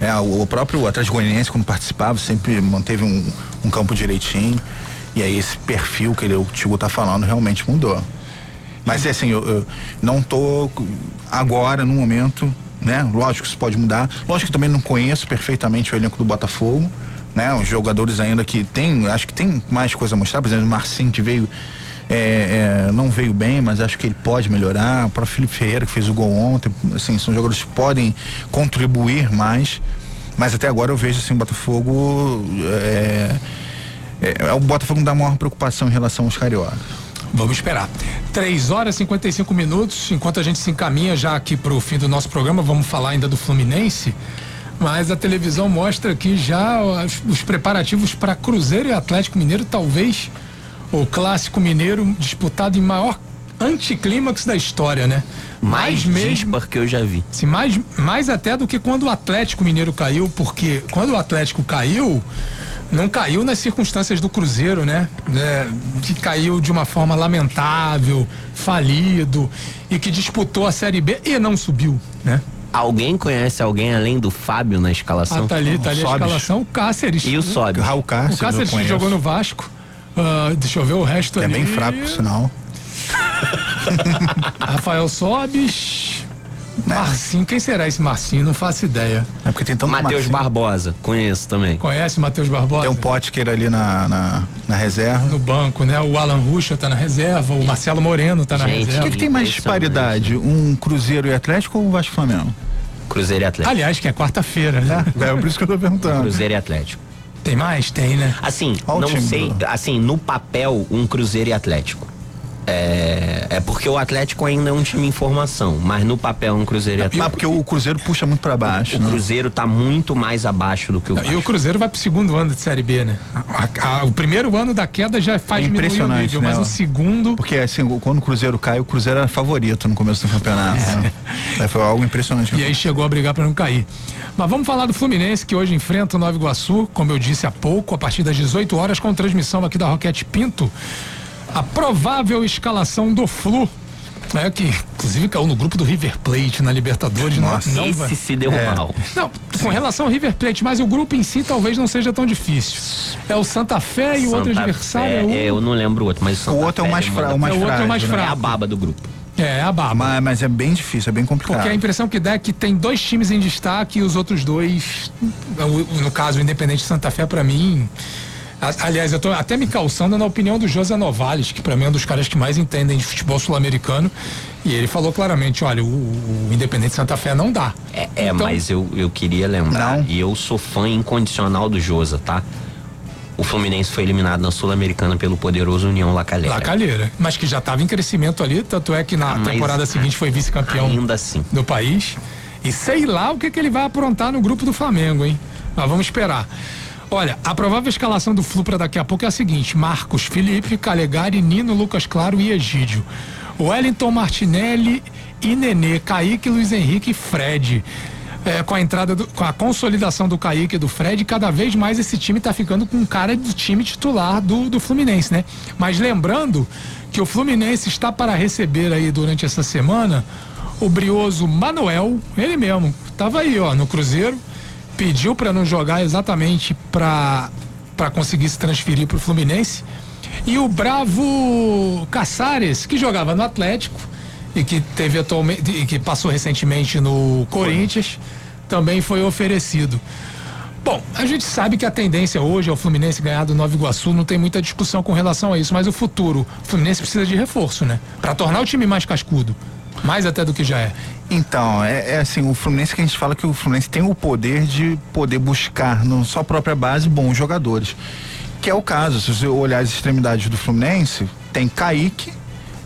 É, o, o próprio Atlético Goianiense, quando participava, sempre manteve um, um campo direitinho. E aí esse perfil que ele, o Tigo tá falando realmente mudou. Mas é assim, eu, eu não tô agora, no momento, né? Lógico que isso pode mudar. Lógico que também não conheço perfeitamente o elenco do Botafogo, né? Os jogadores ainda que tem, acho que tem mais coisa a mostrar. Por exemplo, o Marcinho que veio, é, é, não veio bem, mas acho que ele pode melhorar. O próprio Felipe Ferreira que fez o gol ontem, assim, são jogadores que podem contribuir mais. Mas até agora eu vejo assim, o Botafogo. É, é, é o Botafogo dá maior preocupação em relação aos cariocas. Vamos esperar. 3 horas e 55 minutos. Enquanto a gente se encaminha já aqui para o fim do nosso programa, vamos falar ainda do Fluminense. Mas a televisão mostra aqui já os, os preparativos para Cruzeiro e Atlético Mineiro, talvez o clássico mineiro disputado em maior anticlímax da história, né? Mais mesmo, dispar que eu já vi. se mais, mais até do que quando o Atlético Mineiro caiu, porque quando o Atlético caiu, não caiu nas circunstâncias do Cruzeiro, né? É, que caiu de uma forma lamentável, falido e que disputou a Série B e não subiu, né? Alguém conhece alguém além do Fábio na escalação? Ah, tá ali, tá ali a escalação. O Cáceres. E o Sobe? Raul O Cáceres, eu Cáceres jogou no Vasco. Ah, deixa eu ver o resto É ali. bem fraco, por sinal. Rafael Sobis. Marcinho, quem será esse Marcinho? Não faço ideia. É porque tem tanto Matheus. Barbosa, conheço também. Conhece o Matheus Barbosa? Tem um Potker ali na, na, na reserva. no banco, né? O Alan Ruxa tá na reserva, o Marcelo Moreno tá na Gente, O reserva. que, que tem mais disparidade? Um Cruzeiro e Atlético ou um Vasco e Flamengo? Cruzeiro e Atlético. Aliás, que é quarta-feira, né? É por isso que eu tô perguntando. Cruzeiro e Atlético. Tem mais? Tem, né? Assim, Qual o não sei, Bruno? assim, no papel, um Cruzeiro e Atlético. É, é porque o Atlético ainda é um time em formação, mas no papel um Cruzeiro e Atlético. Ah, porque o Cruzeiro puxa muito pra baixo. O né? Cruzeiro tá muito mais abaixo do que o E o. Cruzeiro vai pro segundo ano de Série B, né? A- a- o primeiro ano da queda já faz É diminuir o impressionante, nível, né? mas o segundo... Porque assim, quando o Cruzeiro cai, o Cruzeiro era favorito no começo do campeonato. né? É, Foi algo impressionante. E aí chegou a brigar para não cair. Mas vamos falar do Fluminense, que hoje enfrenta o Nova Iguaçu, como eu disse há pouco, a partir das 18 horas, com transmissão aqui da Roquete Pinto. A provável escalação do Flu. Né, que inclusive caiu no grupo do River Plate na Libertadores. não- Nossa, não, Esse vai- se deu É. mal. Não, com relação ao River Plate, mas o grupo em si talvez não seja tão difícil. É o Santa Fé e o outro Santa adversário Fé, é o. é, eu não lembro o outro, mas o, Santa O outro é o mais manda fra- o mais É, o outro é o mais né? É a fraco. baba do grupo. É, a baba. Mas, mas é bem difícil, é bem complicado. Porque a impressão que dá é que tem dois times em destaque e os outros dois, no caso o Independente Santa Fé, para mim. Aliás, eu tô até me calçando na opinião do José Novales, que para mim é um dos caras que mais entendem de futebol sul-americano. E ele falou claramente: olha, o, o Independente Santa Fé não dá. É, é então, mas eu, eu queria lembrar, Não. e eu sou fã incondicional do Josa, tá? O Fluminense foi eliminado na Sul-Americana pelo poderoso União Lacalheira. Lacalheira. Mas que já estava em crescimento ali, tanto é que na Ah, mas temporada seguinte foi vice-campeão Ainda assim. do país. E sei lá o que, que ele vai aprontar no grupo do Flamengo, hein? Mas vamos esperar. Olha, a provável escalação do Flu para daqui a pouco é a seguinte: Marcos, Felipe, Calegari, Nino, Lucas Claro e Egídio. Wellington Martinelli e Nenê, Kaique, Luiz Henrique e Fred. É, com a entrada, do- com a consolidação do Kaique e do Fred, cada vez mais esse time tá ficando com cara do time titular do, do Fluminense, né? Mas lembrando que o Fluminense está para receber aí durante essa semana o brioso Manuel, ele mesmo, tava aí, ó, no Cruzeiro, pediu para não jogar exatamente para para conseguir se transferir para o Fluminense. E o bravo Caçares, que jogava no Atlético e que teve atualmente e que passou recentemente no Corinthians, também foi oferecido. Bom, a gente sabe que a tendência hoje é o Fluminense ganhar do Nova Iguaçu, não tem muita discussão com relação a isso, mas o futuro, o Fluminense precisa de reforço, né? Para tornar o time mais cascudo, mais até do que já é. Então, é, é assim, o Fluminense que a gente fala que o Fluminense tem o poder de poder buscar na sua própria base bons jogadores. Que é o caso, se você olhar as extremidades do Fluminense, tem Kaique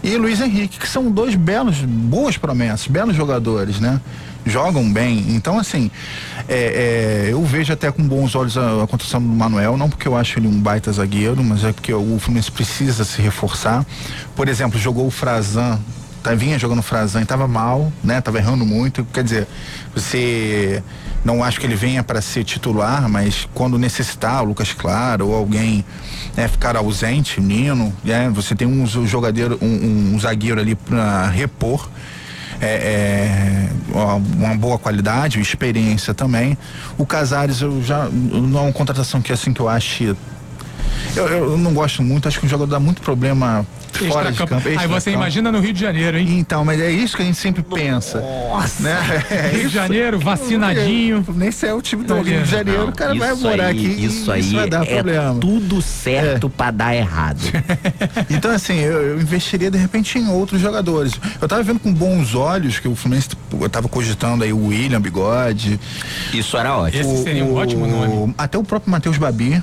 e Luiz Henrique, que são dois belos, boas promessas, belos jogadores, né? Jogam bem. Então, assim, é, é, eu vejo até com bons olhos a, a do Manuel, não porque eu acho ele um baita zagueiro, mas é porque o Fluminense precisa se reforçar. Por exemplo, jogou o Frazan tá, vinha jogando Frazan e tava mal, né? Tava errando muito. Quer dizer, você não acho que ele venha para ser titular, mas quando necessitar, o Lucas Claro ou alguém né, ficar ausente, Nino, né? Você tem um jogador, um, um zagueiro ali para repor. É, é, uma boa qualidade, experiência também. O Casares eu já não é uma contratação que assim que eu acho eu, eu não gosto muito, acho que o jogador dá muito problema fora de campo. Aí você extracampo. imagina no Rio de Janeiro, hein? Então, mas é isso que a gente sempre pensa. Nossa. Né? É Rio de. Janeiro, vacinadinho. Nesse é o time do Não, Rio de Janeiro, Não, o cara vai morar aí- aqui Isso aí isso vai dar é problema. tudo certo pra dar errado. Então, assim, eu, eu investiria de repente em outros jogadores. Eu tava vendo com bons olhos que o Fluminense eu tava cogitando aí o William Bigode. Isso era ótimo. Esse seria um ótimo nome. Até o próprio Matheus Babi.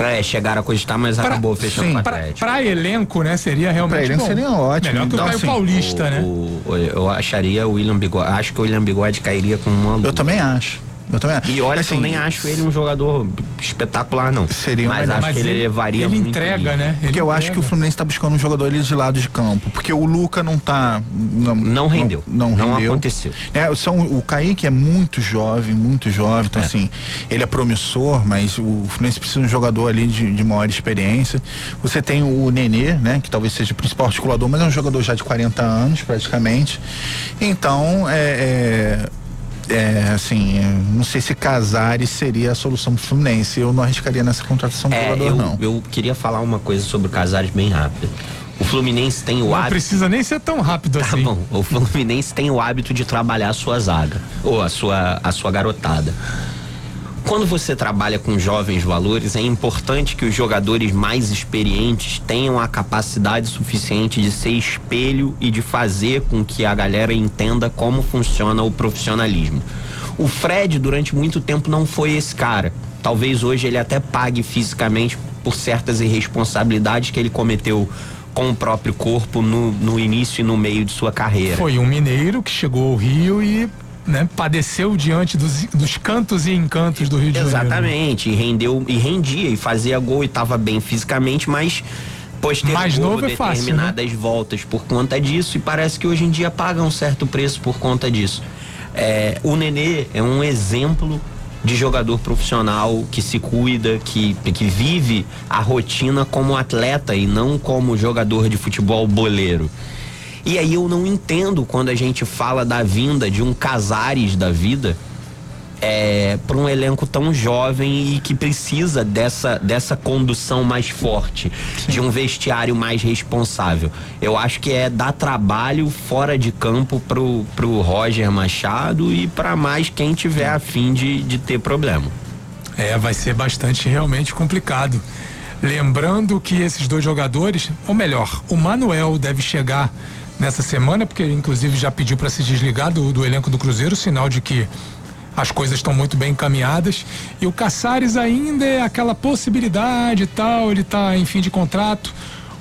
É, chegaram a cogitar, mas Pra- acabou fechando sim, o Pra, Atlético. pra elenco, né? Seria realmente Pra elenco bom. seria ótimo. Melhor que Então, o Caio assim, Paulista, né? O- o- eu acharia o William Bigode. Acho que o William Bigode cairia com uma luva. Eu também acho. Eu também acho. E olha, assim, que eu nem acho ele um jogador espetacular, não. Seria mas melhor. acho Mas que ele, ele, levaria ele muito entrega, né? Ele Porque eu acho que o. Fluminense tá buscando um jogador ali de lado de campo. Porque o Luca não tá. Não, Não rendeu. Não, Não rendeu. aconteceu. É, são, o Kaique é muito jovem, muito jovem. Então, assim, ele é promissor, mas o Fluminense precisa de um jogador ali de, de maior experiência. Você tem o Nenê, né? Que talvez seja o principal articulador, mas é um jogador já de 40 anos, praticamente. Então, é. é é, assim, é, não sei se Casares seria a solução pro Fluminense. Eu não arriscaria nessa contratação do É, jogador, eu, não. eu queria falar uma coisa sobre o Casares bem rápido. O Fluminense tem o Não hábito. precisa nem ser tão rápido Tá assim. bom. O Fluminense tem o hábito de trabalhar a sua zaga ou a sua, a sua garotada. Quando você trabalha com jovens valores, é importante que os jogadores mais experientes tenham a capacidade suficiente de ser espelho e de fazer com que a galera entenda como funciona o profissionalismo. O Fred, durante muito tempo, não foi esse cara. Talvez hoje ele até pague fisicamente por certas irresponsabilidades que ele cometeu com o próprio corpo no, no início e no meio de sua carreira. Foi um mineiro que chegou ao Rio e né, padeceu diante dos, dos cantos e encantos do Rio de Janeiro. Exatamente, e rendeu e rendia e fazia gol e estava bem fisicamente, mas postergou Mais novo é fácil, determinadas voltas por conta disso e parece que hoje em dia paga um certo preço por conta disso. É, o Nenê é um exemplo de jogador profissional que se cuida, que, que vive a rotina como atleta e não como jogador de futebol boleiro. E aí eu não entendo quando a gente fala da vinda de um Casares da vida é, para um elenco tão jovem e que precisa dessa, dessa condução mais forte, Sim. de um vestiário mais responsável. Eu acho que é dar trabalho fora de campo pro, pro Roger Machado e para mais quem tiver afim de, de ter problema. É, vai ser bastante realmente complicado. Lembrando que esses dois jogadores, ou melhor, o Manuel deve chegar nessa semana, porque inclusive já pediu para se desligar do, do elenco do Cruzeiro, sinal de que as coisas estão muito bem encaminhadas. E o Caçares ainda é aquela possibilidade e tal, ele está em fim de contrato.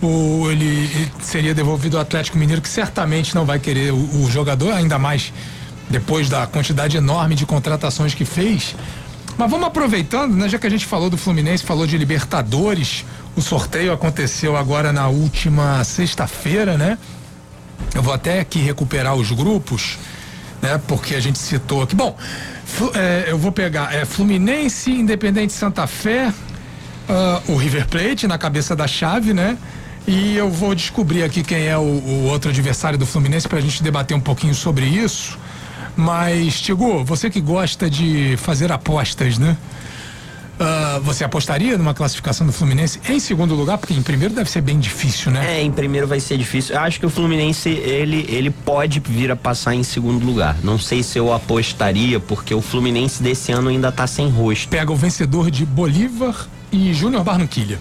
O, ele, ele, seria devolvido ao Atlético Mineiro, que certamente não vai querer o, o jogador, ainda mais depois da quantidade enorme de contratações que fez. Mas vamos aproveitando, né, já que a gente falou do Fluminense, falou de Libertadores, o sorteio aconteceu agora na última sexta-feira, né? Eu vou até aqui recuperar os grupos, né? Porque a gente citou aqui. Bom, é, eu vou pegar é, Fluminense, Independente Santa Fé, uh, o River Plate na cabeça da chave, né? E eu vou descobrir aqui quem é o, o outro adversário do Fluminense para a gente debater um pouquinho sobre isso. Mas, Tigo, você que gosta de fazer apostas, né? Uh, você apostaria numa classificação do Fluminense em segundo lugar? Porque em primeiro deve ser bem difícil, né? É, em primeiro vai ser difícil. Eu acho que o Fluminense, ele, ele pode vir a passar em segundo lugar. Não sei se eu apostaria, porque o Fluminense desse ano ainda tá sem rosto. Pega o vencedor de Bolívar e Júnior Barranquilha.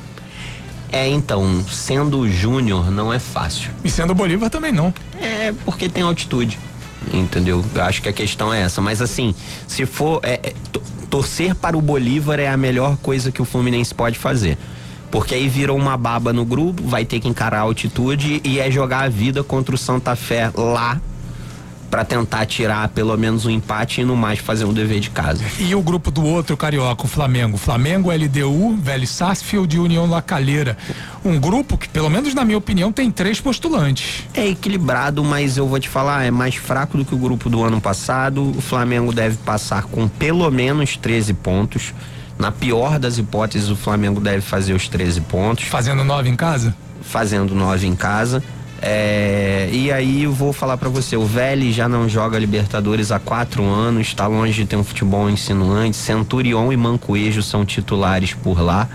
É, então, sendo o Júnior não é fácil. E sendo o Bolívar também não. É, porque tem altitude entendeu? Eu acho que a questão é essa. Mas assim, se for. É, é, torcer para o Bolívar é a melhor coisa que o Fluminense pode fazer. Porque aí virou uma baba no grupo, vai ter que encarar a altitude e é jogar a vida contra o Santa Fé lá para tentar tirar pelo menos um empate e no mais fazer um dever de casa. E o grupo do outro carioca, o Flamengo, Flamengo, LDU, Velho Sarsfield e União La Calheira. Um grupo que, pelo menos na minha opinião, tem três postulantes. É equilibrado, mas eu vou te falar, é mais fraco do que o grupo do ano passado. O Flamengo deve passar com pelo menos 13 pontos. Na pior das hipóteses, o Flamengo deve fazer os 13 pontos. Fazendo nove em casa? Fazendo nove em casa. É, e aí eu vou falar para você, o Vélez já não joga Libertadores há quatro anos, está longe de ter um futebol insinuante. Centurion e Mancoejo são titulares por lá.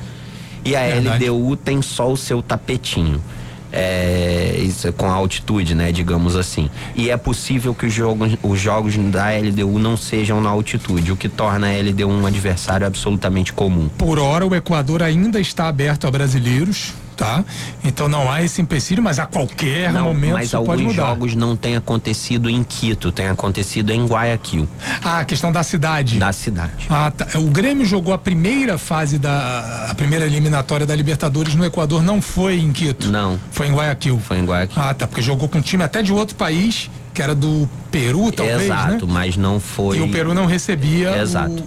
E a Verdade. LDU tem só o seu tapetinho. É, isso, é com a altitude, né, digamos assim. E é possível que os jogos, os jogos da LDU não sejam na altitude, o que torna a LDU um adversário absolutamente comum. Por hora, o Equador ainda está aberto a brasileiros tá? Então não há esse empecilho, mas a qualquer não, momento mas isso pode mudar. jogos não têm acontecido em Quito, tem acontecido em Guayaquil. Ah, a questão da cidade. Da cidade. Ah, tá. O Grêmio jogou a primeira fase da a primeira eliminatória da Libertadores no Equador, não foi em Quito. Não. Foi em Guayaquil. Foi em Guayaquil. Ah, tá, porque jogou com um time até de outro país que era do Peru, talvez, Exato, né? mas não foi. E o Peru não recebia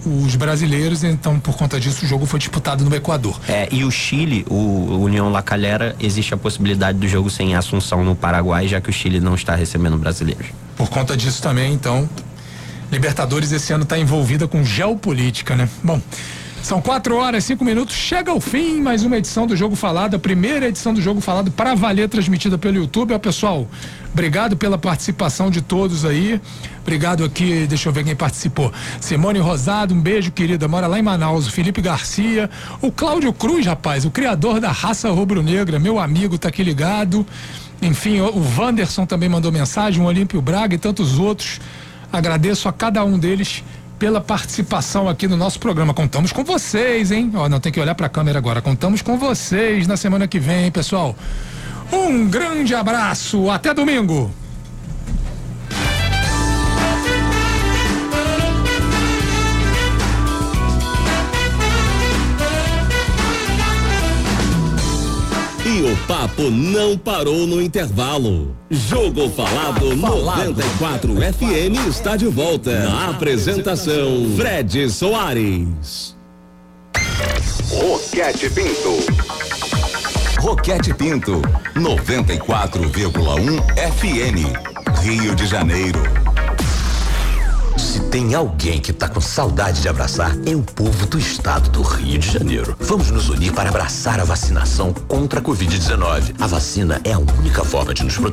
o, os brasileiros, então por conta disso o jogo foi disputado no Equador. É, e o Chile, o, o União La Calera, existe a possibilidade do jogo sem Assunção no Paraguai, já que o Chile não está recebendo brasileiros. Por conta disso também, então, Libertadores esse ano está envolvida com geopolítica, né? Bom, são quatro horas, cinco minutos. Chega ao fim mais uma edição do Jogo Falado, a primeira edição do Jogo Falado para valer, transmitida pelo YouTube. Ó, pessoal, obrigado pela participação de todos aí. Obrigado aqui, deixa eu ver quem participou. Simone Rosado, um beijo, querida. Mora lá em Manaus. Felipe Garcia. O Cláudio Cruz, rapaz, o criador da raça rubro-negra, meu amigo, tá aqui ligado. Enfim, o Wanderson também mandou mensagem, o Olímpio Braga e tantos outros. Agradeço a cada um deles pela participação aqui no nosso programa. Contamos com vocês, hein? Ó, não tem que olhar para a câmera agora. Contamos com vocês na semana que vem, hein, pessoal. Um grande abraço, até domingo. E o papo não parou no intervalo. Jogo Falado 94 FM está de volta. Na apresentação, Fred Soares. Roquete Pinto. Roquete Pinto, 94,1 FM. Rio de Janeiro. Se tem alguém que tá com saudade de abraçar, é o povo do estado do Rio de Janeiro. Vamos nos unir para abraçar a vacinação contra a Covid-19. A vacina é a única forma de nos proteger